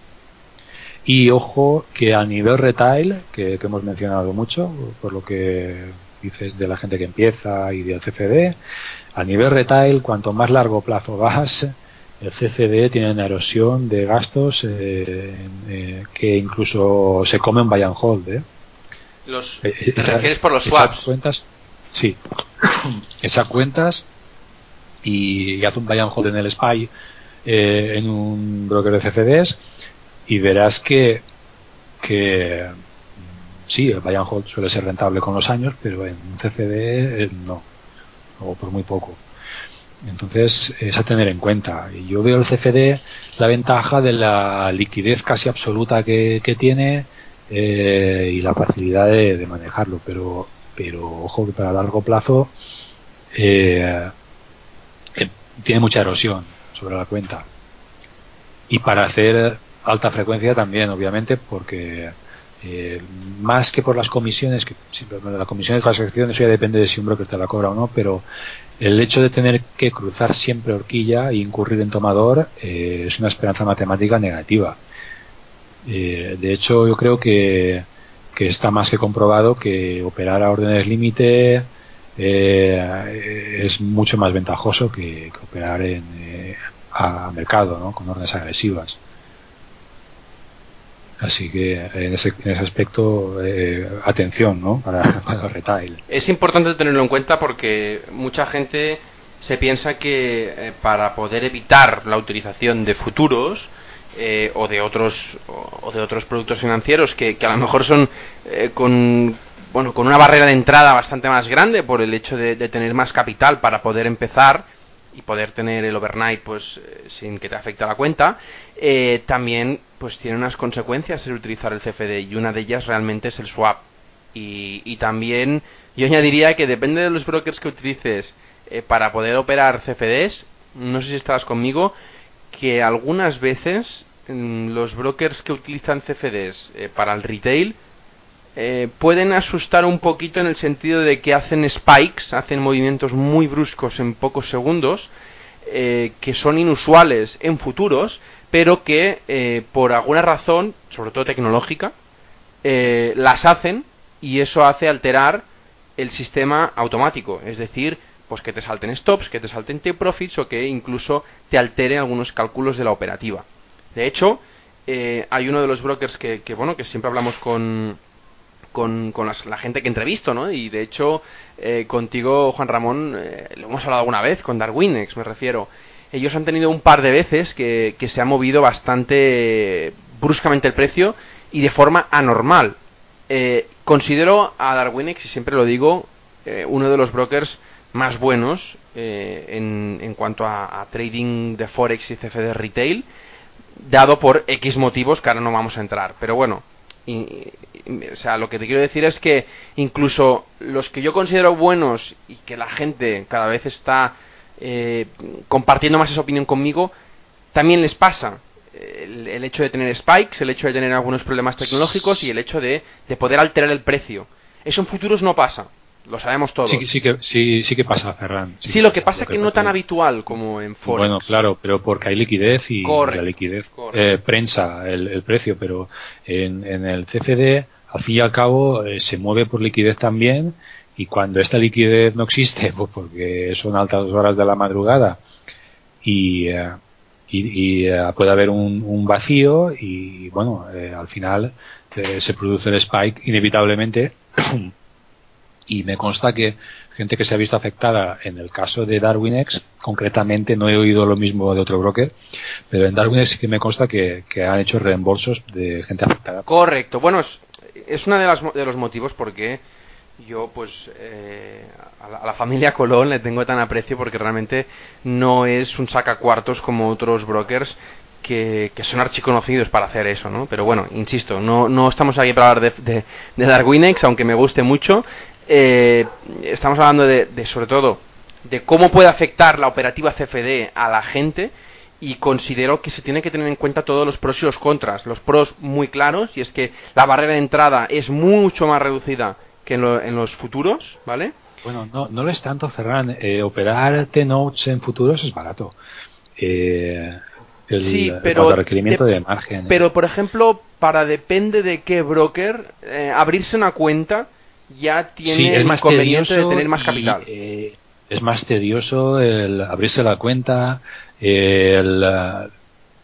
Y ojo que a nivel retail, que, hemos mencionado mucho, por lo que dices de la gente que empieza y del CFD, a nivel retail, cuanto más largo plazo vas, el CFD tiene una erosión de gastos eh, eh, que incluso se come un buy and hold. ¿eh? Los, ¿Te por los swaps? Cuentas, sí. Esas cuentas y, haz un buy and hold en el SPY eh, en un broker de CFDs y verás que, que sí, el buy and hold suele ser rentable con los años, pero en un CFD eh, no, o por muy poco. Entonces es a tener en cuenta. Yo veo el CFD la ventaja de la liquidez casi absoluta que, tiene eh, y la facilidad de, manejarlo, pero pero ojo que para largo plazo tiene mucha erosión sobre la cuenta. Y para hacer alta frecuencia también, obviamente, porque eh, más que por las comisiones, que de las comisiones de transacciones eso ya depende de si un broker te la cobra o no, pero el hecho de tener que cruzar siempre horquilla e incurrir en tomador eh, es una esperanza matemática negativa. Eh, de hecho, yo creo que, que está más que comprobado que operar a órdenes límite eh, es mucho más ventajoso que, operar en, eh, a mercado, ¿no? con órdenes agresivas. Así que en ese, en ese aspecto, eh, atención, ¿no? Para, para retail. Es importante tenerlo en cuenta porque mucha gente se piensa que eh, para poder evitar la utilización de futuros eh, o de otros o de otros productos financieros que, que a lo mejor son eh, con bueno con una barrera de entrada bastante más grande por el hecho de, tener más capital para poder empezar y poder tener el overnight pues eh, sin que te afecte la cuenta. Eh, también pues tiene unas consecuencias el utilizar el CFD y una de ellas realmente es el swap. Y, y también yo añadiría que depende de los brokers que utilices eh, para poder operar CFDs no sé si estarás conmigo que algunas veces mm, los brokers que utilizan CFDs eh, para el retail eh, pueden asustar un poquito en el sentido de que hacen spikes, hacen movimientos muy bruscos en pocos segundos, eh, que son inusuales en futuros, pero que eh, por alguna razón, sobre todo tecnológica, las hacen y eso hace alterar el sistema automático, es decir, pues que te salten stops, que te salten take profits o que incluso te altere algunos cálculos de la operativa. De hecho, hay uno de los brokers que, que, bueno, que siempre hablamos con, con, las- la gente que entrevisto, ¿no? Y de hecho, eh, contigo, Juan Ramón, eh, lo hemos hablado alguna vez, con Darwinex me refiero. Ellos han tenido un par de veces que, que se ha movido bastante bruscamente el precio y de forma anormal. Eh, considero a Darwinex, y siempre lo digo, eh, uno de los brokers más buenos en, en cuanto a, a trading de Forex y CFD retail, dado por X motivos que ahora no vamos a entrar. Pero bueno, y- y- o sea, lo que te quiero decir es que incluso los que yo considero buenos y que la gente cada vez está eh, compartiendo más esa opinión conmigo, también les pasa el, hecho de tener spikes, el hecho de tener algunos problemas tecnológicos y el hecho de, de poder alterar el precio. Eso en futuros no pasa, lo sabemos todos. Sí, sí, que, sí, sí que pasa, Ferran. Sí, lo que pasa es que no tan habitual como en Forex. Bueno, claro, pero porque hay liquidez y Correcto, la liquidez eh, prensa el, el precio, pero en, en el CFD, al fin y al cabo, eh, se mueve por liquidez también y cuando esta liquidez no existe, pues porque son altas horas de la madrugada y, eh, y, y, eh, puede haber un, un vacío y bueno, eh, al final se produce el spike inevitablemente y me consta que gente que se ha visto afectada en el caso de DarwinX, concretamente no he oído lo mismo de otro broker, pero en DarwinX sí que me consta que, que han hecho reembolsos de gente afectada. Correcto. Bueno, es, uno de, de los motivos por qué yo, pues, eh, a, la, a la familia Colón le tengo tan aprecio porque realmente no es un sacacuartos como otros brokers que, que son archiconocidos para hacer eso, ¿no? Pero bueno, insisto, no, no estamos aquí para hablar de, de, de Darwinex, aunque me guste mucho. Eh, estamos hablando de, de, sobre todo, de cómo puede afectar la operativa CFD a la gente y considero que se tiene que tener en cuenta todos los pros y los contras. Los pros muy claros, y es que la barrera de entrada es mucho más reducida que en, lo- en los futuros, ¿vale? Bueno, no, no lo es tanto, Ferran. Eh, operar T-Notes en futuros es barato. Eh, el, Sí, pero a requerimiento de- de margen. Pero, por ejemplo, para depende de qué broker, eh, abrirse una cuenta ya tiene sí, es el más inconveniente de tener más y, capital. eh, es más tedioso el abrirse la cuenta, el eh,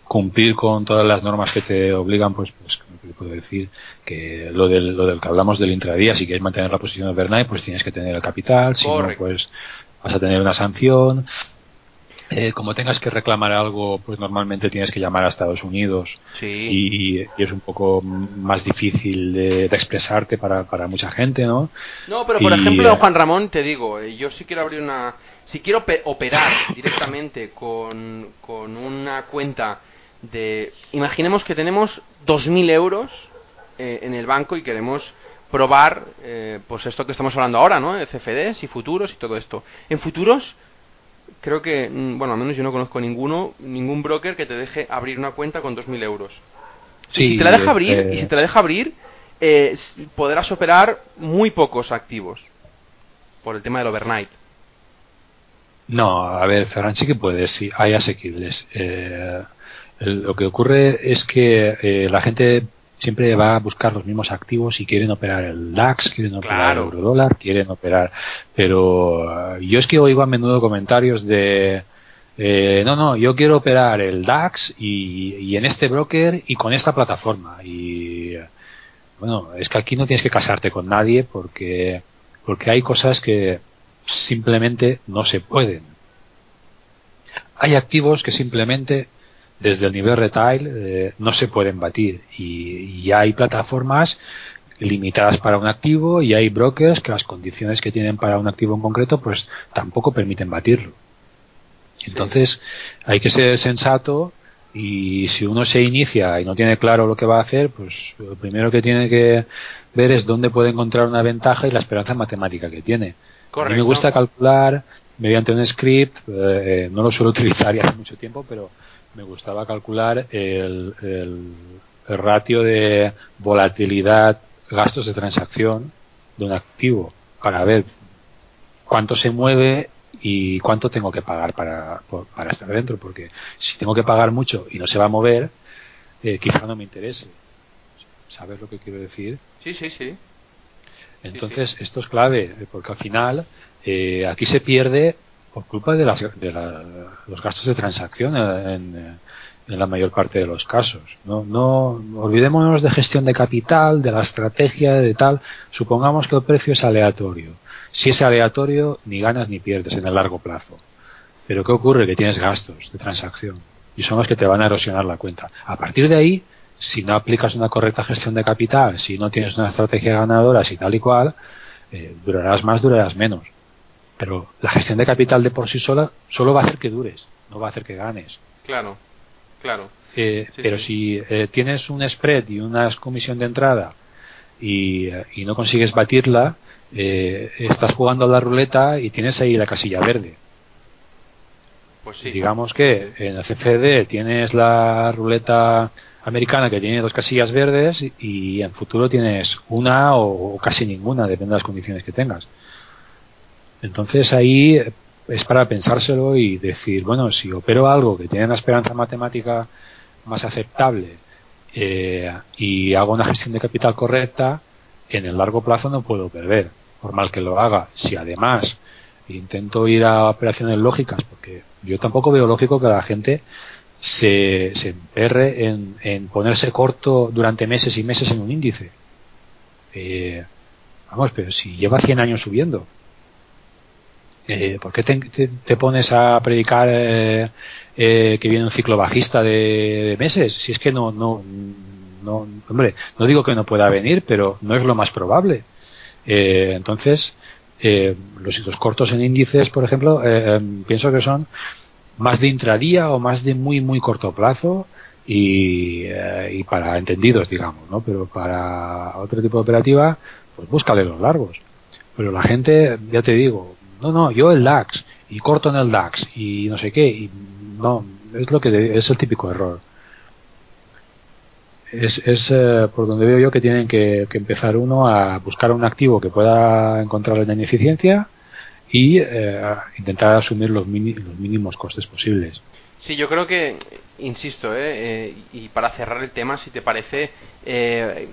cumplir con todas las normas que te obligan, pues, pues ¿qué te puedo decir que lo del, lo del que hablamos del intradía, si quieres mantener la posición overnight, pues tienes que tener el capital, si no, pues vas a tener una sanción. Eh, como tengas que reclamar algo, pues normalmente tienes que llamar a Estados Unidos sí. y, y es un poco más difícil de, de expresarte para, para mucha gente, ¿no? No, pero por Y, ejemplo, eh, Juan Ramón, te digo, eh, yo sí quiero abrir una... Si quiero pe- operar directamente con, con una cuenta de... Imaginemos que tenemos 2.000 euros eh, en el banco y queremos probar eh, pues esto que estamos hablando ahora, ¿no? De CFDs y futuros y todo esto. En futuros, creo que, mm, bueno, al menos yo no conozco ninguno, ningún broker que te deje abrir una cuenta con 2.000 euros. Y si te la deja abrir, eh, y si te la deja abrir, eh, podrás operar muy pocos activos por el tema del overnight. No, a ver, Ferran sí que puedes, sí, hay asequibles. Eh, lo que ocurre es que eh, la gente siempre va a buscar los mismos activos y quieren operar el DAX, quieren operar Claro. el eurodólar, quieren operar. Pero eh, yo es que oigo a menudo comentarios de eh, no, no, yo quiero operar el DAX y, y, en este broker y con esta plataforma. Y bueno, es que aquí no tienes que casarte con nadie porque, porque hay cosas que simplemente no se pueden. Hay activos que simplemente desde el nivel retail eh, no se pueden batir y, y hay plataformas limitadas para un activo y hay brokers que las condiciones que tienen para un activo en concreto pues tampoco permiten batirlo. Entonces hay que ser sensato y si uno se inicia y no tiene claro lo que va a hacer, pues lo primero que tiene que ver es dónde puede encontrar una ventaja y la esperanza matemática que tiene. A mí me gusta calcular mediante un script, eh, no lo suelo utilizar ya hace mucho tiempo, pero me gustaba calcular el, el, el ratio de volatilidad gastos de transacción de un activo para ver cuánto se mueve y cuánto tengo que pagar para, para estar dentro, porque si tengo que pagar mucho y no se va a mover, eh, quizá no me interese. ¿Sabes lo que quiero decir? Sí, sí, sí. Entonces, sí, sí. esto es clave, porque al final eh, aquí se pierde por culpa de, las, de la, los gastos de transacción en, la mayor parte de los casos. No, no olvidémonos de gestión de capital, de la estrategia, de tal. Supongamos que el precio es aleatorio. Si es aleatorio, ni ganas ni pierdes en el largo plazo. Pero ¿qué ocurre? Que tienes gastos de transacción y son los que te van a erosionar la cuenta. A partir de ahí, si no aplicas una correcta gestión de capital, si no tienes una estrategia ganadora, si tal y cual, eh, durarás más, durarás menos. Pero la gestión de capital de por sí sola solo va a hacer que dures, no va a hacer que ganes. Claro. Claro. Eh, sí, pero sí. si eh, tienes un spread y una comisión de entrada y, y no consigues batirla, eh, estás jugando a la ruleta y tienes ahí la casilla verde. Pues sí. Digamos que en el CFD tienes la ruleta americana que tiene dos casillas verdes y en futuro tienes una o, o casi ninguna, depende de las condiciones que tengas. Entonces ahí es para pensárselo y decir, bueno, si opero algo que tiene una esperanza matemática más aceptable eh, y hago una gestión de capital correcta, en el largo plazo no puedo perder, por mal que lo haga. Si además intento ir a operaciones lógicas, porque yo tampoco veo lógico que la gente se, se emperre en, en ponerse corto durante meses y meses en un índice. Eh, vamos, pero si lleva 100 años subiendo, eh, ¿por qué te, te, pones a predicar eh, eh, que viene un ciclo bajista de, meses? Si es que no, no, no, hombre, no digo que no pueda venir, pero no es lo más probable. Eh, entonces, eh, los hitos cortos en índices, por ejemplo, pienso que son más de intradía o más de muy, muy corto plazo y, y para entendidos, digamos, ¿no? Pero para otro tipo de operativa, pues búscale los largos. Pero la gente, ya te digo, no, no, yo el DAX y corto en el DAX y no sé qué, y no, es lo que es el típico error. Es, es eh, por donde veo yo que tienen que, que, empezar uno a buscar un activo que pueda encontrar la ineficiencia y eh, intentar asumir los, mini, los mínimos costes posibles. Sí, yo creo que, insisto, eh, eh, y para cerrar el tema, si te parece, eh,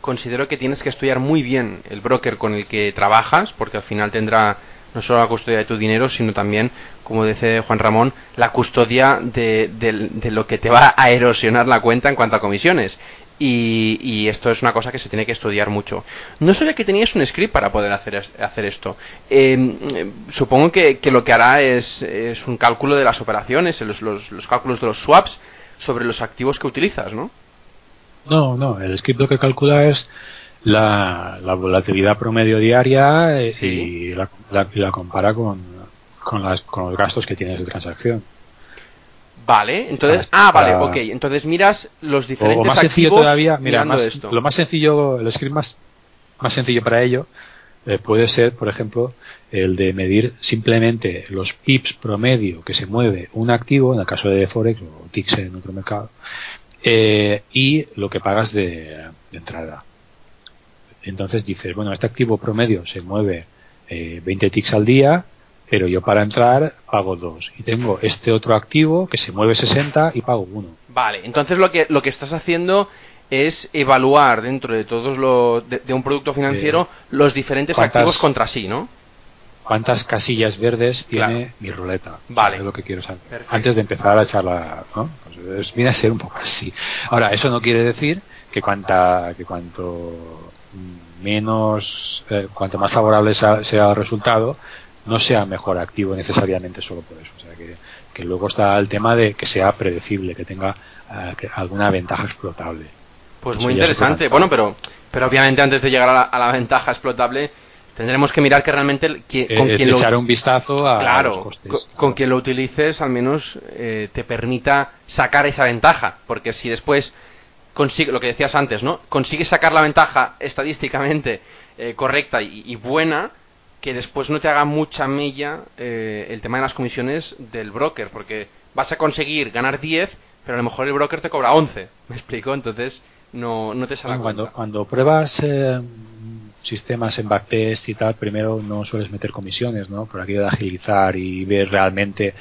considero que tienes que estudiar muy bien el broker con el que trabajas, porque al final tendrá no solo la custodia de tu dinero, sino también, como dice Juan Ramón, la custodia de, de, lo que te va a erosionar la cuenta en cuanto a comisiones. Y, y, esto es una cosa que se tiene que estudiar mucho. No sabía que tenías un script para poder hacer, hacer esto. Eh, supongo que, que, lo que hará es, es, un cálculo de las operaciones, los, los, los, cálculos de los swaps sobre los activos que utilizas, ¿no? No, no, el script lo que calcula es la, la volatilidad promedio diaria eh, sí. y, la, la, y, la, compara con, con, las, con los gastos que tienes de transacción. Vale, entonces, para, ah, vale, ok, entonces miras los diferentes o más sencillo todavía, mira, más, esto. lo más sencillo, el script más, más sencillo para ello eh, puede ser, por ejemplo, el de medir simplemente los pips promedio que se mueve un activo, en el caso de Forex o TIX en otro mercado, eh, y lo que pagas de, de entrada. Entonces dices, bueno, este activo promedio se mueve eh, 20 ticks al día, pero yo para entrar pago 2. Y tengo este otro activo que se mueve 60 y pago 1. Vale, entonces lo que, lo que estás haciendo es evaluar dentro de todos los de, de un producto financiero eh, los diferentes activos contra sí, ¿no? cuántas casillas verdes tiene mi ruleta. Vale. es lo que quiero saber. Antes de empezar a echarla, ¿no? Pues viene a ser un poco así. Ahora, eso no quiere decir que cuanta, que cuanto menos, eh, cuanto más favorable sea, sea, el resultado, no sea mejor activo necesariamente solo por eso. O sea que, que luego está el tema de que sea predecible, que tenga eh, alguna ventaja explotable. Pues muy interesante. Bueno, pero, pero obviamente antes de llegar a la, a la ventaja explotable, tendremos que mirar que realmente que, con eh, echar un vistazo a, los costes. Con, quien lo utilices al menos eh, te permita sacar esa ventaja, porque si después consigue lo que decías antes, ¿no? Consigues sacar la ventaja estadísticamente eh, correcta y, buena, que después no te haga mucha mella el tema de las comisiones del broker, porque vas a conseguir ganar 10, pero a lo mejor el broker te cobra 11, ¿me explico? Entonces no, no te sale cuando, cuando pruebas sistemas en backtest y tal, primero no sueles meter comisiones, ¿no? Por aquello de agilizar y ver realmente,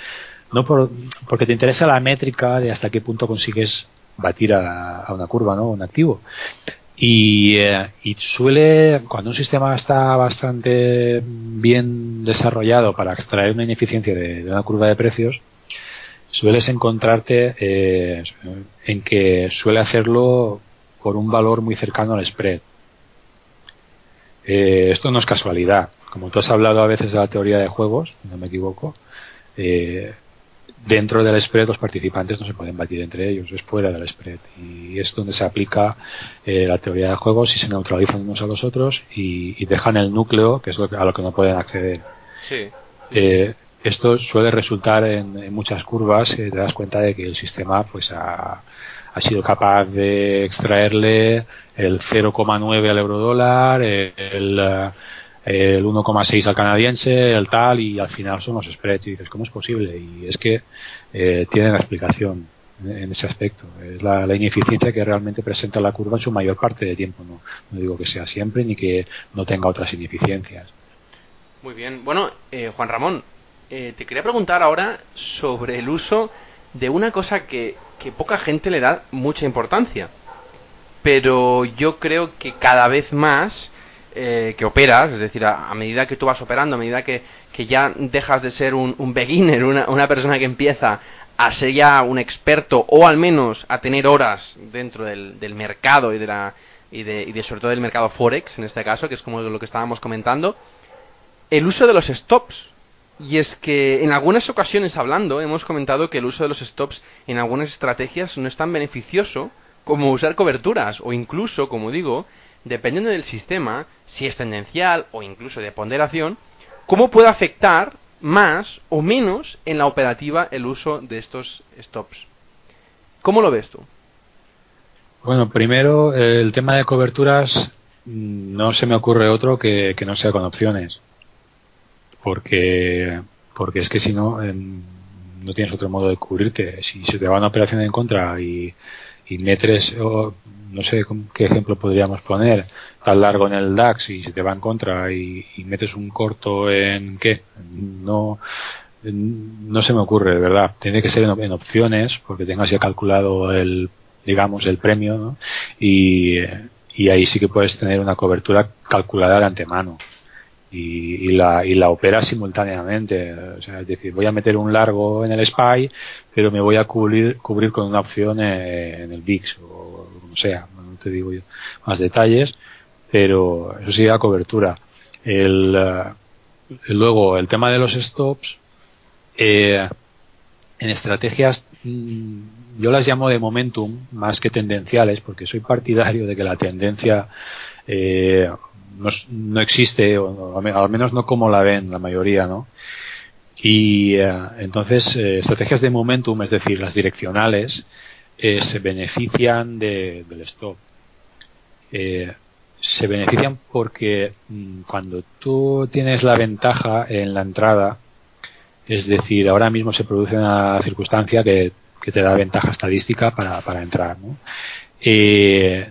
no por, porque te interesa la métrica de hasta qué punto consigues batir a, una curva, ¿no? Un activo. Y, eh, y, suele, cuando un sistema está bastante bien desarrollado para extraer una ineficiencia de, una curva de precios, sueles encontrarte eh, en que suele hacerlo por un valor muy cercano al spread. Eh, esto no es casualidad. Como tú has hablado a veces de la teoría de juegos, no me equivoco, dentro del spread los participantes no se pueden batir entre ellos, es fuera del spread. Y es donde se aplica eh, la teoría de juegos y se neutralizan unos a los otros y, dejan el núcleo, que es lo a lo que no pueden acceder. esto suele resultar en, muchas curvas, te das cuenta de que el sistema pues ha ha sido capaz de extraerle el 0,9 al euro dólar, el, el 1,6 al canadiense, el tal, y al final son los spreads. Y dices, ¿cómo es posible? Y es que eh, tienen la explicación en ese aspecto. Es la, ineficiencia que realmente presenta la curva en su mayor parte de tiempo. No, no digo que sea siempre ni que no tenga otras ineficiencias. Muy bien. Bueno, eh, Juan Ramón, eh, te quería preguntar ahora sobre el uso de una cosa que que poca gente le da mucha importancia. Pero yo creo que cada vez más eh, que operas, es decir, a, medida que tú vas operando, a medida que, que ya dejas de ser un, un beginner, una, una, persona que empieza a ser ya un experto o al menos a tener horas dentro del, del mercado y de, la, y, de, y de sobre todo del mercado Forex, en este caso, que es como lo que estábamos comentando, el uso de los stops. Y es que en algunas ocasiones hablando hemos comentado que el uso de los stops en algunas estrategias no es tan beneficioso como usar coberturas o incluso, como digo, dependiendo del sistema, si es tendencial o incluso de ponderación, cómo puede afectar más o menos en la operativa el uso de estos stops. ¿Cómo lo ves tú? Bueno, primero el tema de coberturas mm, no se me ocurre otro que, no sea con opciones porque porque es que si no no tienes otro modo de cubrirte si se te va una operación en contra y, y metes no sé qué ejemplo podríamos poner tan largo en el DAX y se te va en contra y, metes un corto en qué no no se me ocurre de verdad tiene que ser en, opciones porque tengas ya calculado el digamos el premio ¿no? y, y ahí sí que puedes tener una cobertura calculada de antemano y, la, y la opera simultáneamente. O sea, es decir, voy a meter un largo en el SPY, pero me voy a cubrir, cubrir con una opción en, el VIX o como sea. No te digo yo más detalles, pero eso sí da cobertura. El, eh, luego, el tema de los stops, eh, en estrategias mm, yo las llamo de momentum más que tendenciales porque soy partidario de que la tendencia eh, no, existe, o al menos no como la ven la mayoría, ¿no? Y eh, entonces, eh, estrategias de momentum, es decir, las direccionales, eh, se benefician de, del stop. se benefician porque mm, cuando tú tienes la ventaja en la entrada, es decir, ahora mismo se produce una circunstancia que, que te da ventaja estadística para, para entrar, ¿no?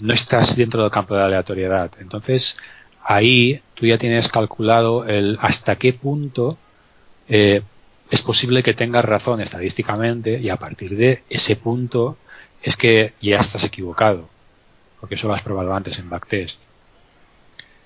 no estás dentro del campo de aleatoriedad. Entonces, ahí tú ya tienes calculado el hasta qué punto eh, es posible que tengas razón estadísticamente y a partir de ese punto es que ya estás equivocado, porque eso lo has probado antes en backtest.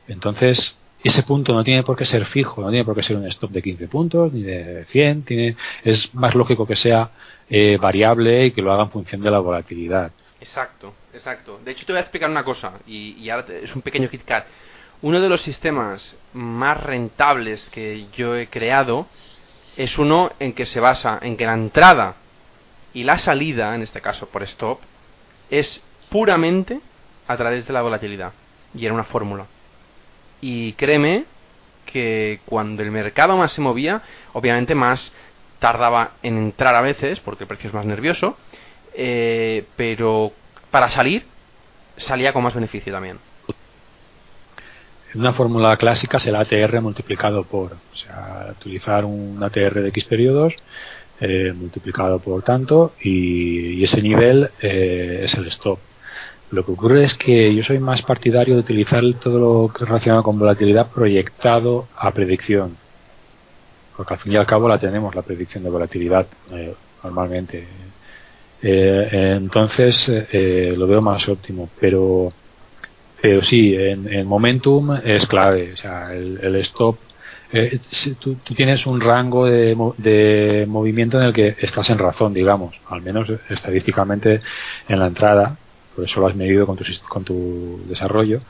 Entonces, ese punto no tiene por qué ser fijo, no tiene por qué ser un stop de 15 puntos ni de 100, tiene, es más lógico que sea eh, variable y que lo haga en función de la volatilidad. Exacto, exacto. De hecho te voy a explicar una cosa y, ahora es un pequeño KitKat. Uno de los sistemas más rentables que yo he creado es uno en que se basa en que la entrada y la salida, en este caso por stop, es puramente a través de la volatilidad. Y era una fórmula. Y créeme que cuando el mercado más se movía, obviamente más tardaba en entrar a veces, porque el precio es más nervioso, eh, pero para salir salía con más beneficio también. Una fórmula clásica es el ATR multiplicado por, o sea, utilizar un ATR de X periodos eh, multiplicado por tanto y, ese nivel eh, es el stop. Lo que ocurre es que yo soy más partidario de utilizar todo lo que relacionado con volatilidad proyectado a predicción. Porque al fin y al cabo la tenemos, la predicción de volatilidad, eh, normalmente. Eh, entonces lo veo más óptimo. Pero, pero sí, en, momentum es clave. O sea, el, stop. tú, tienes un rango de, de movimiento en el que estás en razón, digamos, al menos estadísticamente en la entrada por eso lo has medido con tu, con tu desarrollo.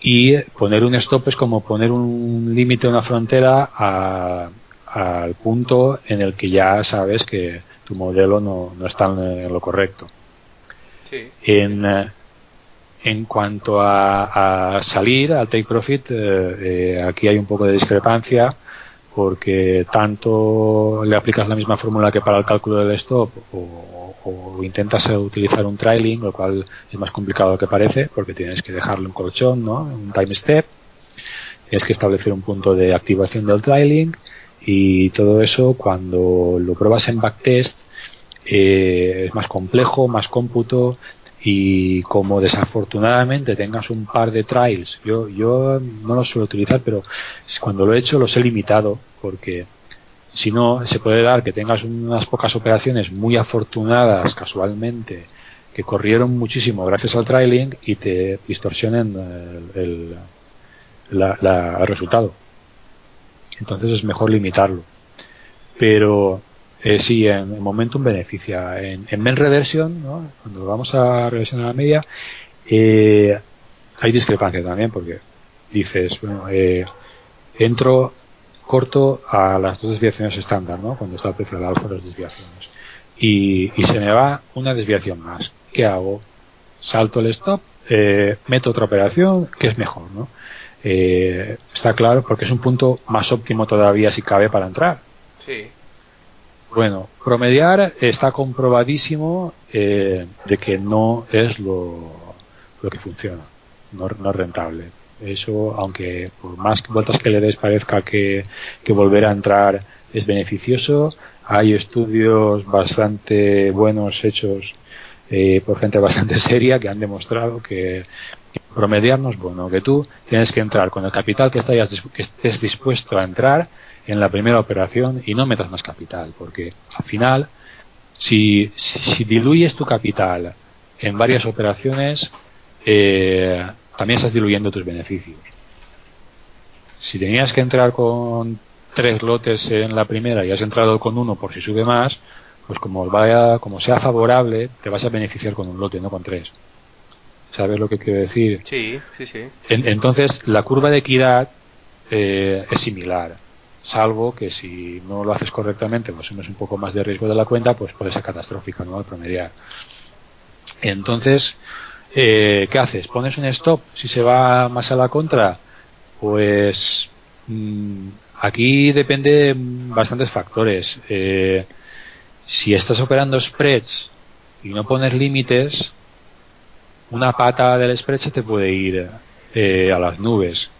Y poner un stop es como poner un límite, una frontera al punto en el que ya sabes que tu modelo no, no está en, lo correcto. En, eh, en cuanto a, salir al take profit, eh, eh, aquí hay un poco de discrepancia porque tanto le aplicas la misma fórmula que para el cálculo del stop o, o, intentas utilizar un trailing, lo cual es más complicado de lo que parece porque tienes que dejarle un colchón, ¿no? un time step, tienes que establecer un punto de activación del trailing y todo eso cuando lo pruebas en backtest eh, es más complejo, más cómputo y como desafortunadamente tengas un par de trials, yo, yo no los suelo utilizar, pero cuando lo he hecho los he limitado porque si no se puede dar que tengas unas pocas operaciones muy afortunadas casualmente que corrieron muchísimo gracias al trailing y te distorsionen el, el resultado. Entonces es mejor limitarlo. Pero eh, sí, en, Momentum beneficia. En, en Men Reversion, cuando vamos a reversionar la media, eh, hay discrepancia también porque dices, bueno, eh, entro corto a las dos desviaciones estándar, ¿no? cuando está el precio de alfa las desviaciones. Y, y, se me va una desviación más. ¿Qué hago? Salto el stop, eh, meto otra operación, que es mejor, ¿no? Eh, está claro porque es un punto más óptimo todavía si cabe para entrar. Sí. Bueno, promediar está comprobadísimo eh, de que no es lo, lo que funciona, no, es rentable. Eso, aunque por más vueltas que le des parezca que, que volver a entrar es beneficioso, hay estudios bastante buenos hechos eh, por gente bastante seria que han demostrado que promediar no es bueno, que tú tienes que entrar con el capital que, que estés dispuesto a entrar en la primera operación y no metas más capital, porque al final, si, si, diluyes tu capital en varias operaciones, eh, también estás diluyendo tus beneficios. Si tenías que entrar con tres lotes en la primera y has entrado con uno por si sube más, pues como vaya, como sea favorable, te vas a beneficiar con un lote, no con tres. ¿Sabes lo que quiero decir? Sí, sí, sí. entonces, la curva de equidad eh, es similar salvo que si no lo haces correctamente, pues asumes un poco más de riesgo de la cuenta, pues puede ser catastrófico, ¿no? Al promediar. Entonces, eh, ¿qué haces? ¿Pones un stop si se va más a la contra? Pues mm, aquí depende bastantes factores. Eh, si estás operando spreads y no pones límites, una pata del spread se te puede ir eh, a las nubes,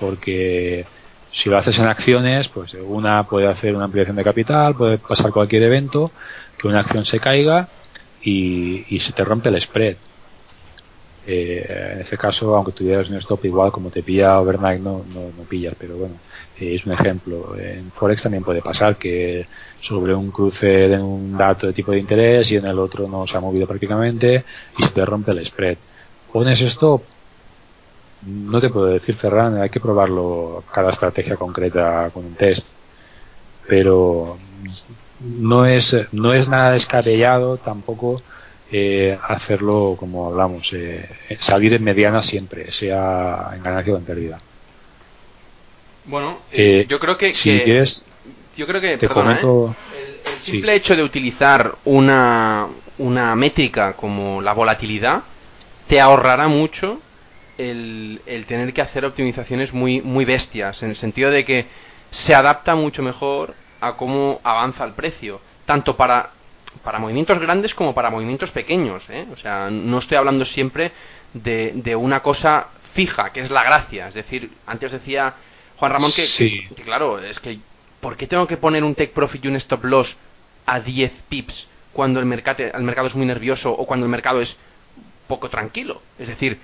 porque si lo haces en acciones, pues una puede hacer una ampliación de capital, puede pasar cualquier evento, que una acción se caiga y, y se te rompe el spread. Eh, en ese caso, aunque tuvieras un stop igual como te pilla overnight, no, no, no pillas, pero bueno, eh, es un ejemplo. En Forex también puede pasar que sobre un cruce de un dato de tipo de interés y en el otro no se ha movido prácticamente y se te rompe el spread. Pones stop no te puedo decir, Ferran, hay que probarlo cada estrategia concreta con un test. Pero no es, no es nada descabellado tampoco eh, hacerlo como hablamos, eh, salir en mediana siempre, sea en ganancia o en pérdida. Bueno, eh, yo creo que, si quieres, yo creo que te comento, el, simple hecho de utilizar una, una métrica como la volatilidad te ahorrará mucho el, el, tener que hacer optimizaciones muy, muy bestias, en el sentido de que se adapta mucho mejor a cómo avanza el precio, tanto para, para movimientos grandes como para movimientos pequeños. ¿eh? O sea, no estoy hablando siempre de, de una cosa fija, que es la gracia. Es decir, antes decía Juan Ramón que, que, claro, es que ¿por qué tengo que poner un take profit y un stop loss a 10 pips cuando el mercado, el mercado es muy nervioso o cuando el mercado es poco tranquilo? Es decir,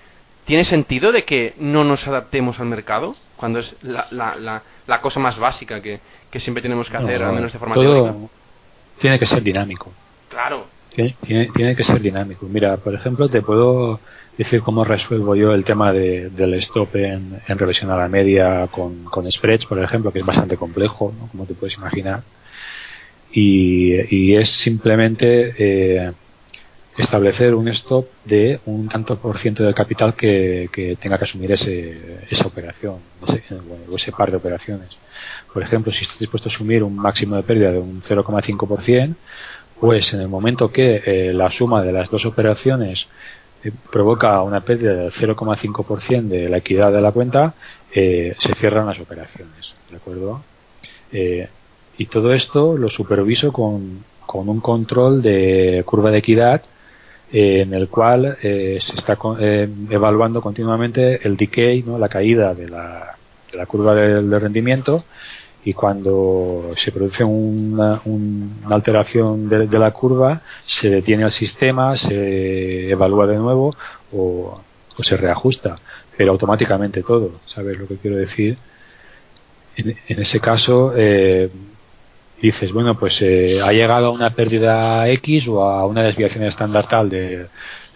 ¿tiene sentido de que no nos adaptemos al mercado cuando es la, la, la, cosa más básica que, que, siempre tenemos que hacer, al menos de forma todo Tiene que ser dinámico. Claro. Tiene, tiene, que ser dinámico. Mira, por ejemplo, te puedo decir cómo resuelvo yo el tema de, del stop en, en, revisión a la media con, con spreads, por ejemplo, que es bastante complejo, ¿no? como te puedes imaginar. Y, y es simplemente eh, establecer un stop de un tanto por ciento del capital que, tenga que asumir ese, esa operación, ese, o ese par de operaciones. Por ejemplo, si estás dispuesto a asumir un máximo de pérdida de un 0,5%, pues en el momento que eh, la suma de las dos operaciones eh, provoca una pérdida del 0,5% de la equidad de la cuenta, eh, se cierran las operaciones. ¿De acuerdo? Eh, y todo esto lo superviso con, con, un control de curva de equidad eh, en el cual se está evaluando continuamente el decay, ¿no? la caída de la, de la curva de rendimiento y cuando se produce una, una alteración de, la curva se detiene el sistema, se evalúa de nuevo o, se reajusta, pero automáticamente todo, ¿sabes lo que quiero decir? En, en ese caso eh, dices, bueno, pues eh, ha llegado a una pérdida X o a una desviación estándar tal de,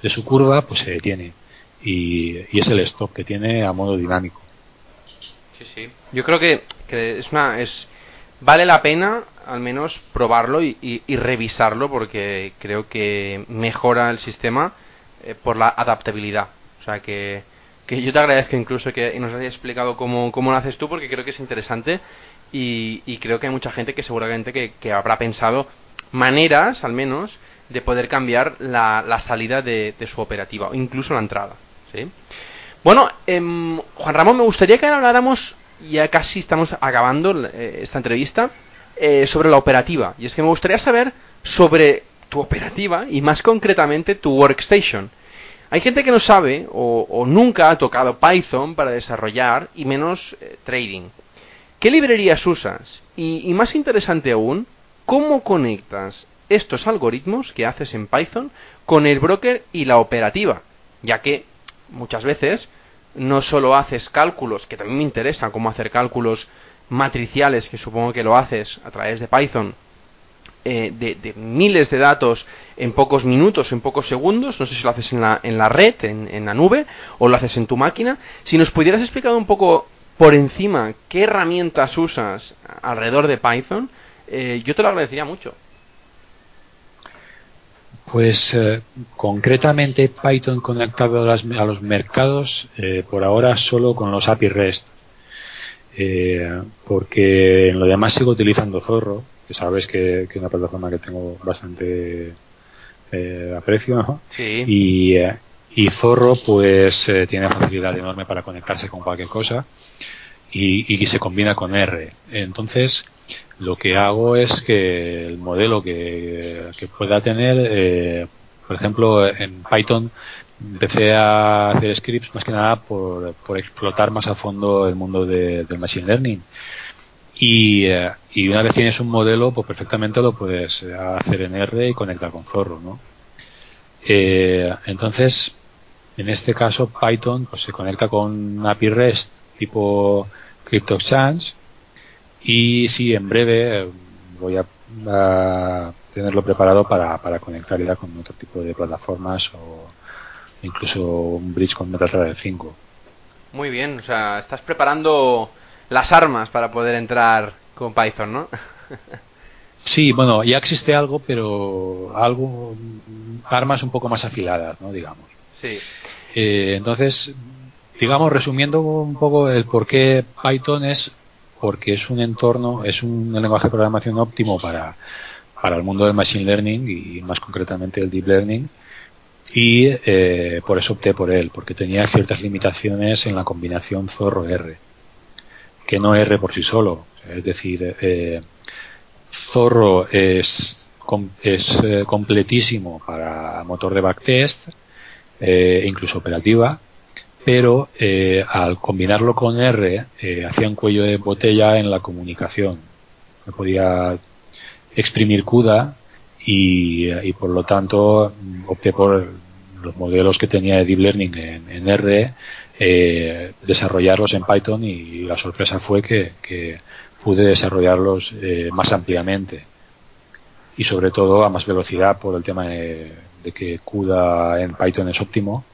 de su curva, pues se detiene y, y es el stop que tiene a modo dinámico. Sí, sí. Yo creo que que es una es vale la pena al menos probarlo y, y, revisarlo porque creo que mejora el sistema eh, por la adaptabilidad o sea que, que yo te agradezco incluso que nos hayas explicado cómo, cómo lo haces tú porque creo que es interesante y, y creo que hay mucha gente que seguramente que, habrá pensado maneras al menos de poder cambiar la, la salida de, de, su operativa o incluso la entrada ¿sí? bueno eh, Juan Ramón me gustaría que habláramos ya casi estamos acabando eh, esta entrevista, eh, sobre la operativa. Y es que me gustaría saber sobre tu operativa y más concretamente tu workstation. Hay gente que no sabe o, o nunca ha tocado Python para desarrollar y menos eh, trading. ¿Qué librerías usas? Y, y más interesante aún, ¿cómo conectas estos algoritmos que haces en Python con el broker y la operativa? Ya que muchas veces no solo haces cálculos, que también me interesan, como hacer cálculos matriciales, que supongo que lo haces a través de Python, eh, de, de, miles de datos en pocos minutos, en pocos segundos, no sé si lo haces en la, en la red, en, en la nube, o lo haces en tu máquina. Si nos pudieras explicar un poco por encima qué herramientas usas alrededor de Python, eh, yo te lo agradecería mucho. Pues eh, concretamente Python conectado a, las, a los mercados eh, por ahora solo con los API REST. Eh, porque en lo demás sigo utilizando Zorro, que sabes que es una plataforma que tengo bastante eh, aprecio, ¿no? Sí. Y, eh, y, Zorro pues eh, tiene facilidad enorme para conectarse con cualquier cosa y, se combina con R. Entonces, lo que hago es que el modelo que, que pueda tener, eh, por ejemplo, en Python empecé a hacer scripts más que nada por, por explotar más a fondo el mundo de, del Machine Learning. Y, eh, y, una vez tienes un modelo, pues perfectamente lo puedes hacer en R y conectar con Zorro, ¿no? Eh, entonces, en este caso, Python pues, se conecta con API REST tipo CryptoExchange y sí, en breve voy a, a tenerlo preparado para, para, conectar ya con otro tipo de plataformas o incluso un bridge con MetaTrader 5. Muy bien, o sea, estás preparando las armas para poder entrar con Python, ¿no? sí, bueno, ya existe algo, pero algo armas un poco más afiladas, ¿no? Digamos. Eh, entonces, digamos, resumiendo un poco el por qué Python es, porque es un entorno, es un lenguaje de programación óptimo para, para el mundo del machine learning y más concretamente el deep learning. Y eh, por eso opté por él, porque tenía ciertas limitaciones en la combinación Zorro-R, que no R por sí solo. Es decir, eh, Zorro es, es completísimo para motor de backtest, eh, incluso operativa, pero eh, al combinarlo con R eh, hacía un cuello de botella en la comunicación. No podía exprimir CUDA y, y, por lo tanto opté por los modelos que tenía de Deep Learning en, R, eh, desarrollarlos en Python y la sorpresa fue que, que pude desarrollarlos eh, más ampliamente y sobre todo a más velocidad por el tema de, de que CUDA en Python es óptimo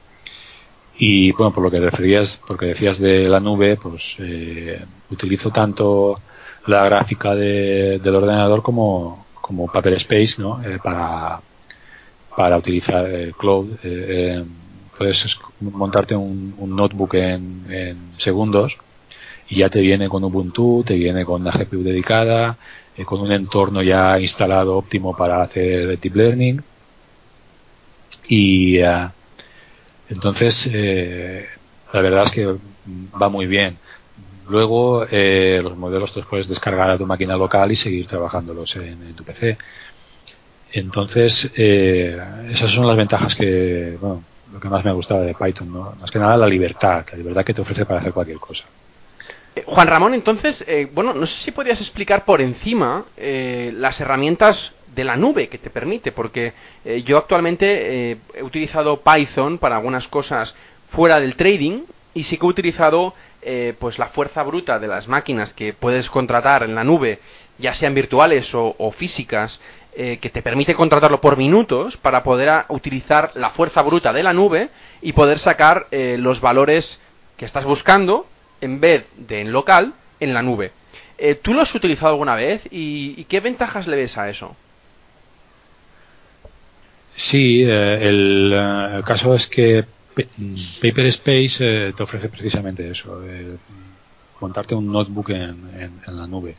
y bueno, por lo que referías, porque decías de la nube, pues eh, utilizo tanto la gráfica de, del ordenador como, como Paper Space, ¿no? Eh, para, para utilizar eh, Cloud. Puedes montarte un, un notebook en, en, segundos y ya te viene con Ubuntu, te viene con una GPU dedicada, con un entorno ya instalado óptimo para hacer deep learning. Y uh, entonces, eh, la verdad es que va muy bien. Luego, eh, los modelos los puedes descargar a tu máquina local y seguir trabajándolos en, tu PC. Entonces, eh, esas son las ventajas que, bueno, lo que más me ha gustado de Python, ¿no? Más que nada la libertad, la libertad que te ofrece para hacer cualquier cosa. Juan Ramón, entonces, eh, bueno, no sé si podrías explicar por encima eh, las herramientas de la nube que te permite, porque eh, yo actualmente eh, he utilizado Python para algunas cosas fuera del trading y sí que he utilizado eh, pues la fuerza bruta de las máquinas que puedes contratar en la nube, ya sean virtuales o, físicas, que te permite contratarlo por minutos para poder utilizar la fuerza bruta de la nube y poder sacar los valores que estás buscando en vez de en local en la nube. ¿Tú lo has utilizado alguna vez y, y qué ventajas le ves a eso? Sí, eh, el, el, caso es que Paper Space eh, te ofrece precisamente eso, eh, montarte un notebook en, en, en, la nube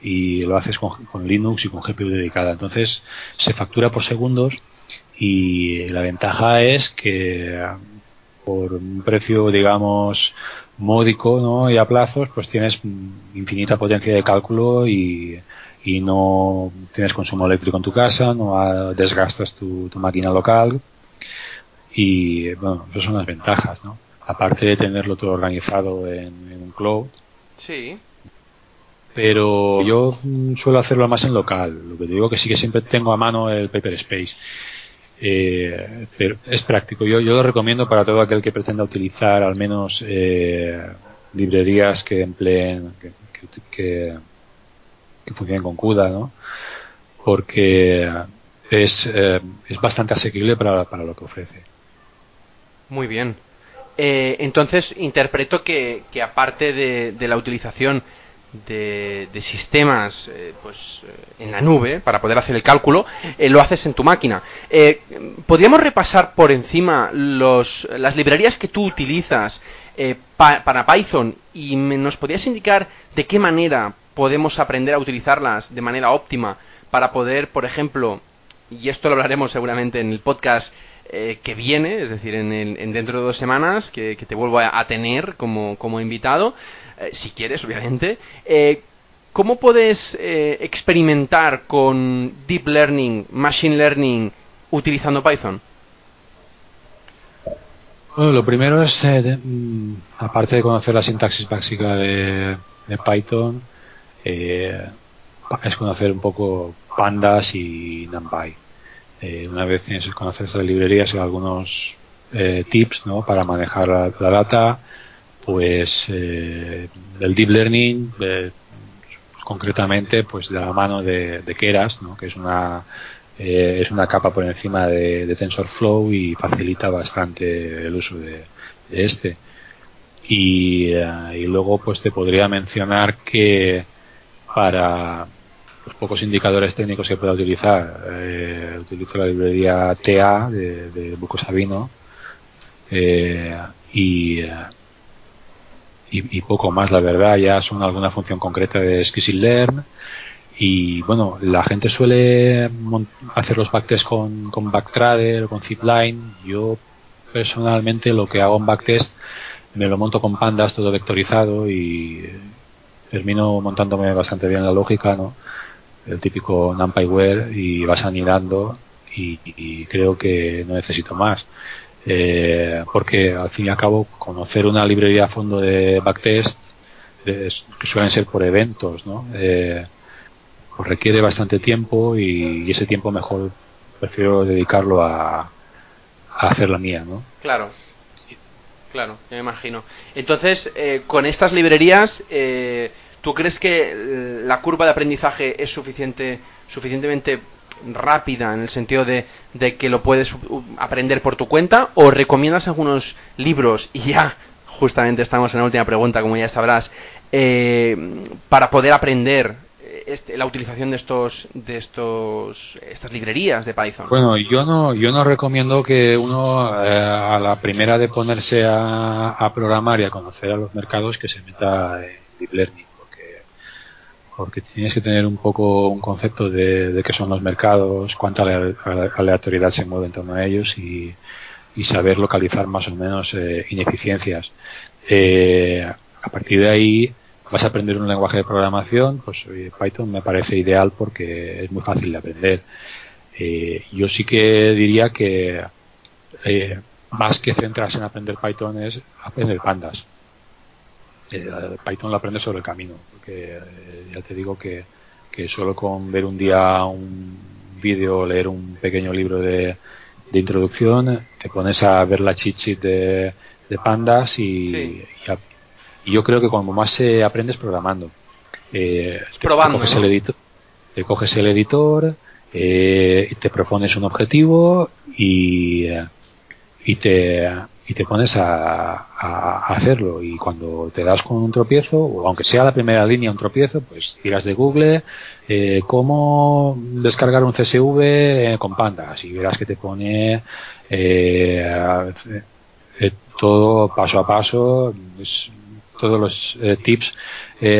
y lo haces con, con, Linux y con GPU dedicada. Entonces se factura por segundos y la ventaja es que por un precio, digamos, módico ¿no? y a plazos, pues tienes infinita potencia de cálculo y, y no tienes consumo eléctrico en tu casa, no desgastas tu, tu máquina local y bueno, esas son las ventajas, ¿no? Aparte de tenerlo todo organizado en, en un cloud. Sí. Pero yo suelo hacerlo más en local. Lo que te digo que sí que siempre tengo a mano el Paper Space. Eh, pero es práctico. Yo, yo lo recomiendo para todo aquel que pretenda utilizar al menos eh, librerías que empleen, que, que, que, que funcionen con CUDA, ¿no? Porque es, eh, es bastante asequible para, para lo que ofrece. Muy bien. Eh, entonces, interpreto que, que aparte de, de, la utilización de, de sistemas eh, pues, eh, en la nube para poder hacer el cálculo, eh, lo haces en tu máquina. Eh, ¿Podríamos repasar por encima los, las librerías que tú utilizas eh, pa, para Python y me, nos podrías indicar de qué manera podemos aprender a utilizarlas de manera óptima para poder, por ejemplo, y esto lo hablaremos seguramente en el podcast eh, que viene, es decir, en, el, en, dentro de dos semanas, que, te vuelvo a, tener como, como invitado, eh, si quieres, obviamente. Eh, ¿Cómo puedes experimentar con Deep Learning, Machine Learning, utilizando Python? Bueno, lo primero es, mm, aparte de conocer la sintaxis básica de Python, eh, es conocer un poco pandas y NumPy. Eh, una vez tienes conocer estas librerías y algunos eh, tips ¿no? para manejar la, data, pues el deep learning, concretamente, pues de la mano de, Keras, ¿no? que es una es una capa por encima de, TensorFlow y facilita bastante el uso de, de este. y, y luego pues te podría mencionar que para los pocos indicadores técnicos que pueda utilizar, eh, utilizo la librería TA de, de Buco Sabino eh, y, y, poco más, la verdad. Ya son alguna función concreta de Learn y bueno, la gente suele hacer los backtests con, con Backtrader o con Zipline. Yo personalmente lo que hago en backtest me lo monto con pandas todo vectorizado y termino montándome bastante bien la lógica, ¿no? el típico NumPyWare y vas anidando y, creo que no necesito más. Eh, porque al fin y al cabo conocer una librería a fondo de backtest que suelen ser por eventos, ¿no? Eh, pues requiere bastante tiempo y, ese tiempo mejor prefiero dedicarlo a, a hacer la mía, ¿no? Claro. Claro, me imagino. Entonces, eh, con estas librerías, eh, ¿Tú crees que eh, la curva de aprendizaje es suficiente, suficientemente rápida en el sentido de, que lo puedes aprender por tu cuenta o recomiendas algunos libros y ya justamente estamos en la última pregunta como ya sabrás eh, para poder aprender este, la utilización de estos de estos estas librerías de Python bueno yo no yo no recomiendo que uno a la primera de ponerse a, a, programar y a conocer a los mercados que se meta en deep learning porque tienes que tener un poco un concepto de, qué son los mercados, cuánta aleatoriedad se mueve en torno a ellos y, saber localizar más o menos eh, ineficiencias. Eh, a partir de ahí vas a aprender un lenguaje de programación, pues Python me parece ideal porque es muy fácil de aprender. Eh, yo sí que diría que más que centrarse en aprender Python es aprender pandas eh, Python lo aprende sobre el camino, porque eh, ya te digo que, solo con ver un día un vídeo o leer un pequeño libro de, introducción, te pones a ver la cheat sheet de, pandas y, yo creo que cuando más se aprendes programando. Eh, Probando. Te coges, el editor, te coges el editor, eh, te propones un objetivo y, y te y te pones a, hacerlo y cuando te das con un tropiezo o aunque sea la primera línea un tropiezo pues tiras de Google eh, cómo descargar un CSV eh, con pandas y verás que te pone eh, todo paso a paso todos los tips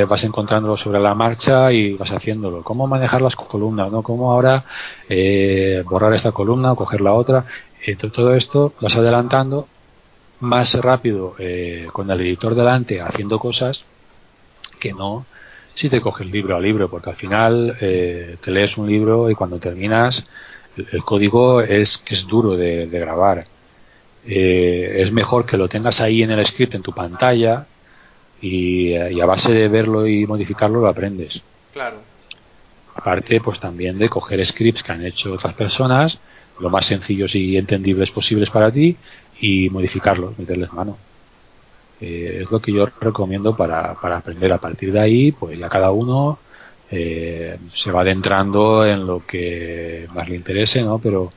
vas encontrándolo sobre la marcha y vas haciéndolo. Cómo manejar las columnas no cómo ahora borrar esta columna o coger la otra. Todo esto vas adelantando más rápido eh, con el editor delante haciendo cosas que no si te coges libro a libro, porque al final eh, te lees un libro y cuando terminas el, código es que es duro de, grabar. Eh, es mejor que lo tengas ahí en el script en tu pantalla y, y, a base de verlo y modificarlo lo aprendes. Claro. Aparte, pues también de coger scripts que han hecho otras personas, lo más sencillos y entendibles posibles para ti y modificarlos, meterles mano. Eh, es lo que yo recomiendo para, para aprender. A partir de ahí, pues ya cada uno eh, se va adentrando en lo que más le interese, ¿no? Pero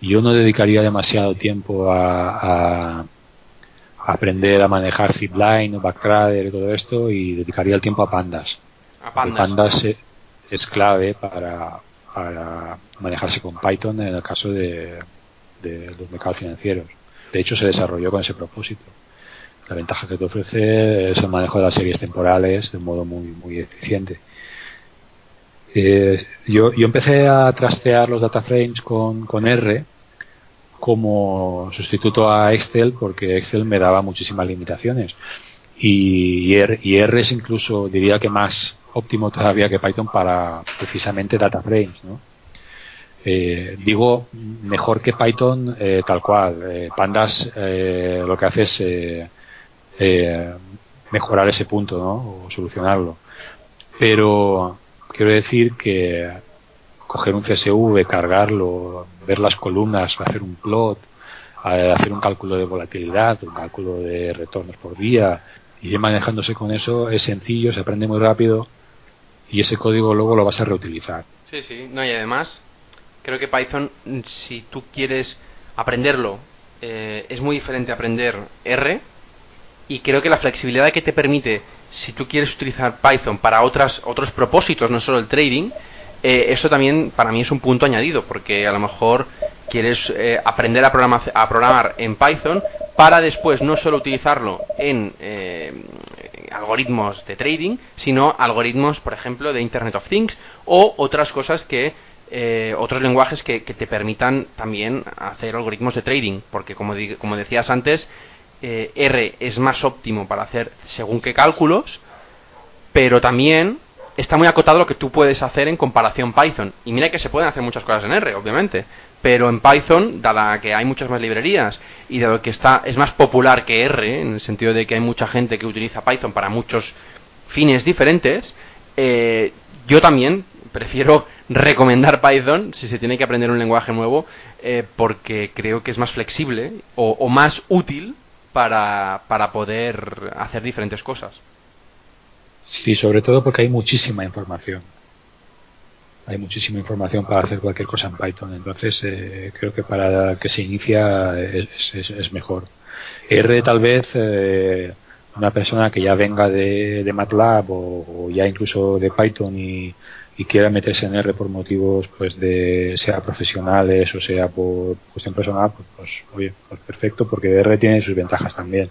yo no dedicaría demasiado tiempo a, a aprender a manejar zipline o backtrader y todo esto y dedicaría el tiempo a pandas. A pandas. es, clave para, para manejarse con Python en el caso de, de los mercados financieros. De hecho, se desarrolló con ese propósito. La ventaja que te ofrece es el manejo de las series temporales de un modo muy, muy eficiente. Eh, yo, yo, empecé a trastear los data frames con, con R como sustituto a Excel porque Excel me daba muchísimas limitaciones. Y, R, es incluso, diría que más óptimo todavía que Python para precisamente data frames. ¿no? Eh, digo mejor que Python eh, tal cual. Eh, Pandas lo que hace es mejorar ese punto, ¿no? O solucionarlo. Pero quiero decir que coger un CSV, cargarlo, ver las columnas, hacer un plot, hacer un cálculo de volatilidad, un cálculo de retornos por día, y ir manejándose con eso es sencillo, se aprende muy rápido y ese código luego lo vas a reutilizar. Sí, sí, no, y además creo que Python, si tú quieres aprenderlo, eh, es muy diferente aprender R y creo que la flexibilidad que te permite, si tú quieres utilizar Python para otras, otros propósitos, no solo el trading, eh, eso también para mí es un punto añadido, porque a lo mejor quieres eh, aprender a, a, programar en Python para después no solo utilizarlo en eh, algoritmos de trading, sino algoritmos, por ejemplo, de Internet of Things o otras cosas que otros lenguajes que, te permitan también hacer algoritmos de trading, porque como, como decías antes, R es más óptimo para hacer según qué cálculos, pero también está muy acotado lo que tú puedes hacer en comparación Python. Y mira que se pueden hacer muchas cosas en R, obviamente. Pero en Python, dada que hay muchas más librerías y dado que está, es más popular que R, en el sentido de que hay mucha gente que utiliza Python para muchos fines diferentes, eh, yo también prefiero recomendar Python si se tiene que aprender un lenguaje nuevo, eh, porque creo que es más flexible o, más útil para poder hacer diferentes cosas. Sí, sobre todo porque hay muchísima información. Hay muchísima información para hacer cualquier cosa en Python. Entonces, eh, creo que para que se inicia es, es, mejor. R tal vez eh, una persona que ya venga de, de MATLAB o, ya incluso de Python y, quiera meterse en R por motivos pues de sea profesionales o sea por cuestión personal pues, pues oye pues perfecto porque R tiene sus ventajas también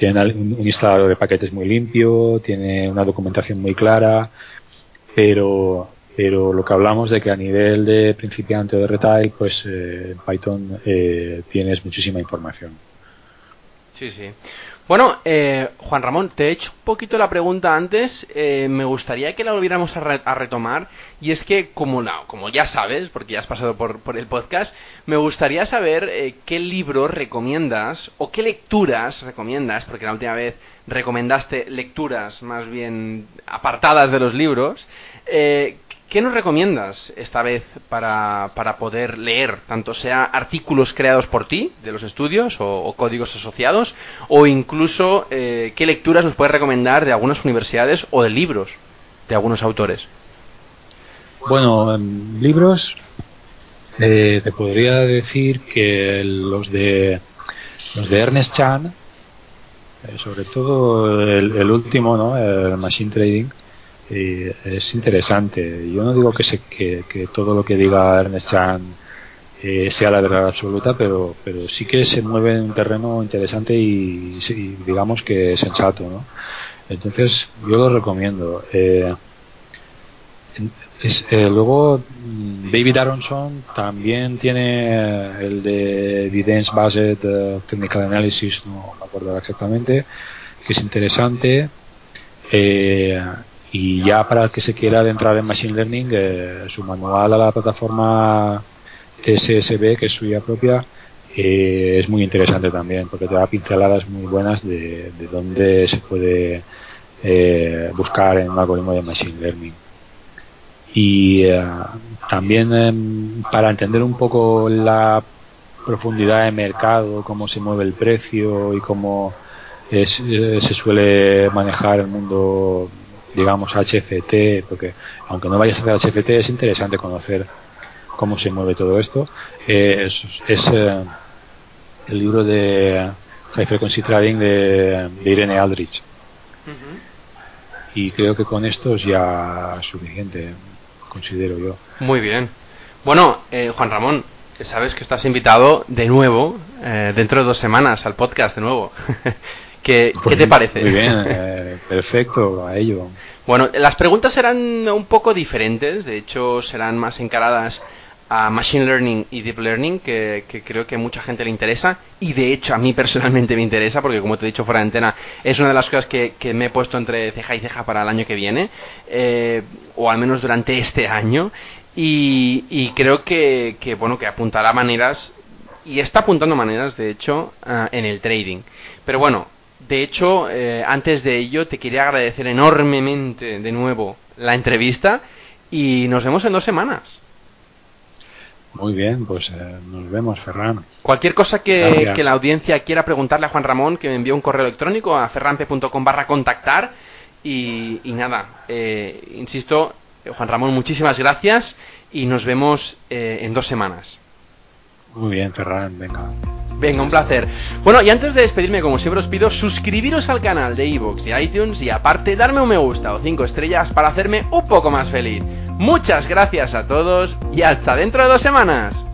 tiene un, instalador de paquetes muy limpio, tiene una documentación muy clara, pero, pero lo que hablamos de que a nivel de principiante o de retail, pues eh, Python eh, tienes muchísima información. Sí, sí. Bueno, eh, Juan Ramón, te he hecho un poquito la pregunta antes, eh, me gustaría que la volviéramos a, retomar, y es que, como, como ya sabes, porque ya has pasado por, el podcast, me gustaría saber eh, qué libros recomiendas o qué lecturas recomiendas, porque la última vez recomendaste lecturas más bien apartadas de los libros, ¿Qué nos recomiendas esta vez para, para, poder leer, tanto sea artículos creados por ti, de los estudios o, códigos asociados, o incluso eh, qué lecturas nos puedes recomendar de algunas universidades o de libros de algunos autores? Bueno, libros eh, te podría decir que los de los de Ernest Chan, eh, sobre todo el, el último, ¿no? el Machine Trading, es interesante. Yo no digo que, se, que, todo lo que diga Ernest Chan eh, sea la verdad absoluta, pero, pero sí que se mueve en un terreno interesante y, digamos que sensato. ¿no? Entonces, yo lo recomiendo. Eh, eh, luego, David Aronson también tiene el de Evidence Based Technical Analysis, no me acuerdo exactamente, que es interesante. Eh, y ya para el que se quiera adentrar en Machine Learning, eh, su manual a la plataforma TSSB, que es suya propia, eh, es muy interesante también, porque te da pinceladas muy buenas de, de dónde se puede eh, buscar en un algoritmo de Machine Learning. Y también em, para entender un poco la profundidad de mercado, cómo se mueve el precio y cómo se suele manejar el mundo digamos, HFT, porque aunque no vayas a hacer HFT, es interesante conocer cómo se mueve todo esto. Eh, es, eh, el libro de High Frequency Trading de, Irene Aldrich. Y creo que con esto es ya suficiente, considero yo. Muy bien. Bueno, eh, Juan Ramón, sabes que estás invitado de nuevo, dentro de dos semanas, al podcast de nuevo. ¿Qué, ¿qué te parece? Muy bien, perfecto, a ello. Bueno, las preguntas serán un poco diferentes, de hecho serán más encaradas a Machine Learning y Deep Learning, que, creo que a mucha gente le interesa, y de hecho a mí personalmente me interesa, porque como te he dicho fuera de antena, es una de las cosas que, me he puesto entre ceja y ceja para el año que viene, eh, o al menos durante este año, y, creo que, bueno, que apuntará maneras, y está apuntando maneras, de hecho, ah, en el trading. Pero bueno, de hecho, eh, antes de ello, te quería agradecer enormemente de nuevo la entrevista y nos vemos en dos semanas. Muy bien, pues eh, nos vemos, Ferran. Cualquier cosa que, la audiencia quiera preguntarle a Juan Ramón, que me envíe un correo electrónico a ferrampe.com barra contactar. Y, nada, eh, insisto, Juan Ramón, muchísimas gracias y nos vemos en dos semanas. Muy bien, Ferran, venga. Venga, un placer. Bueno, y antes de despedirme, como siempre os pido, suscribiros al canal de Evox y iTunes y aparte darme un me gusta o 5 estrellas para hacerme un poco más feliz. Muchas gracias a todos y hasta dentro de dos semanas.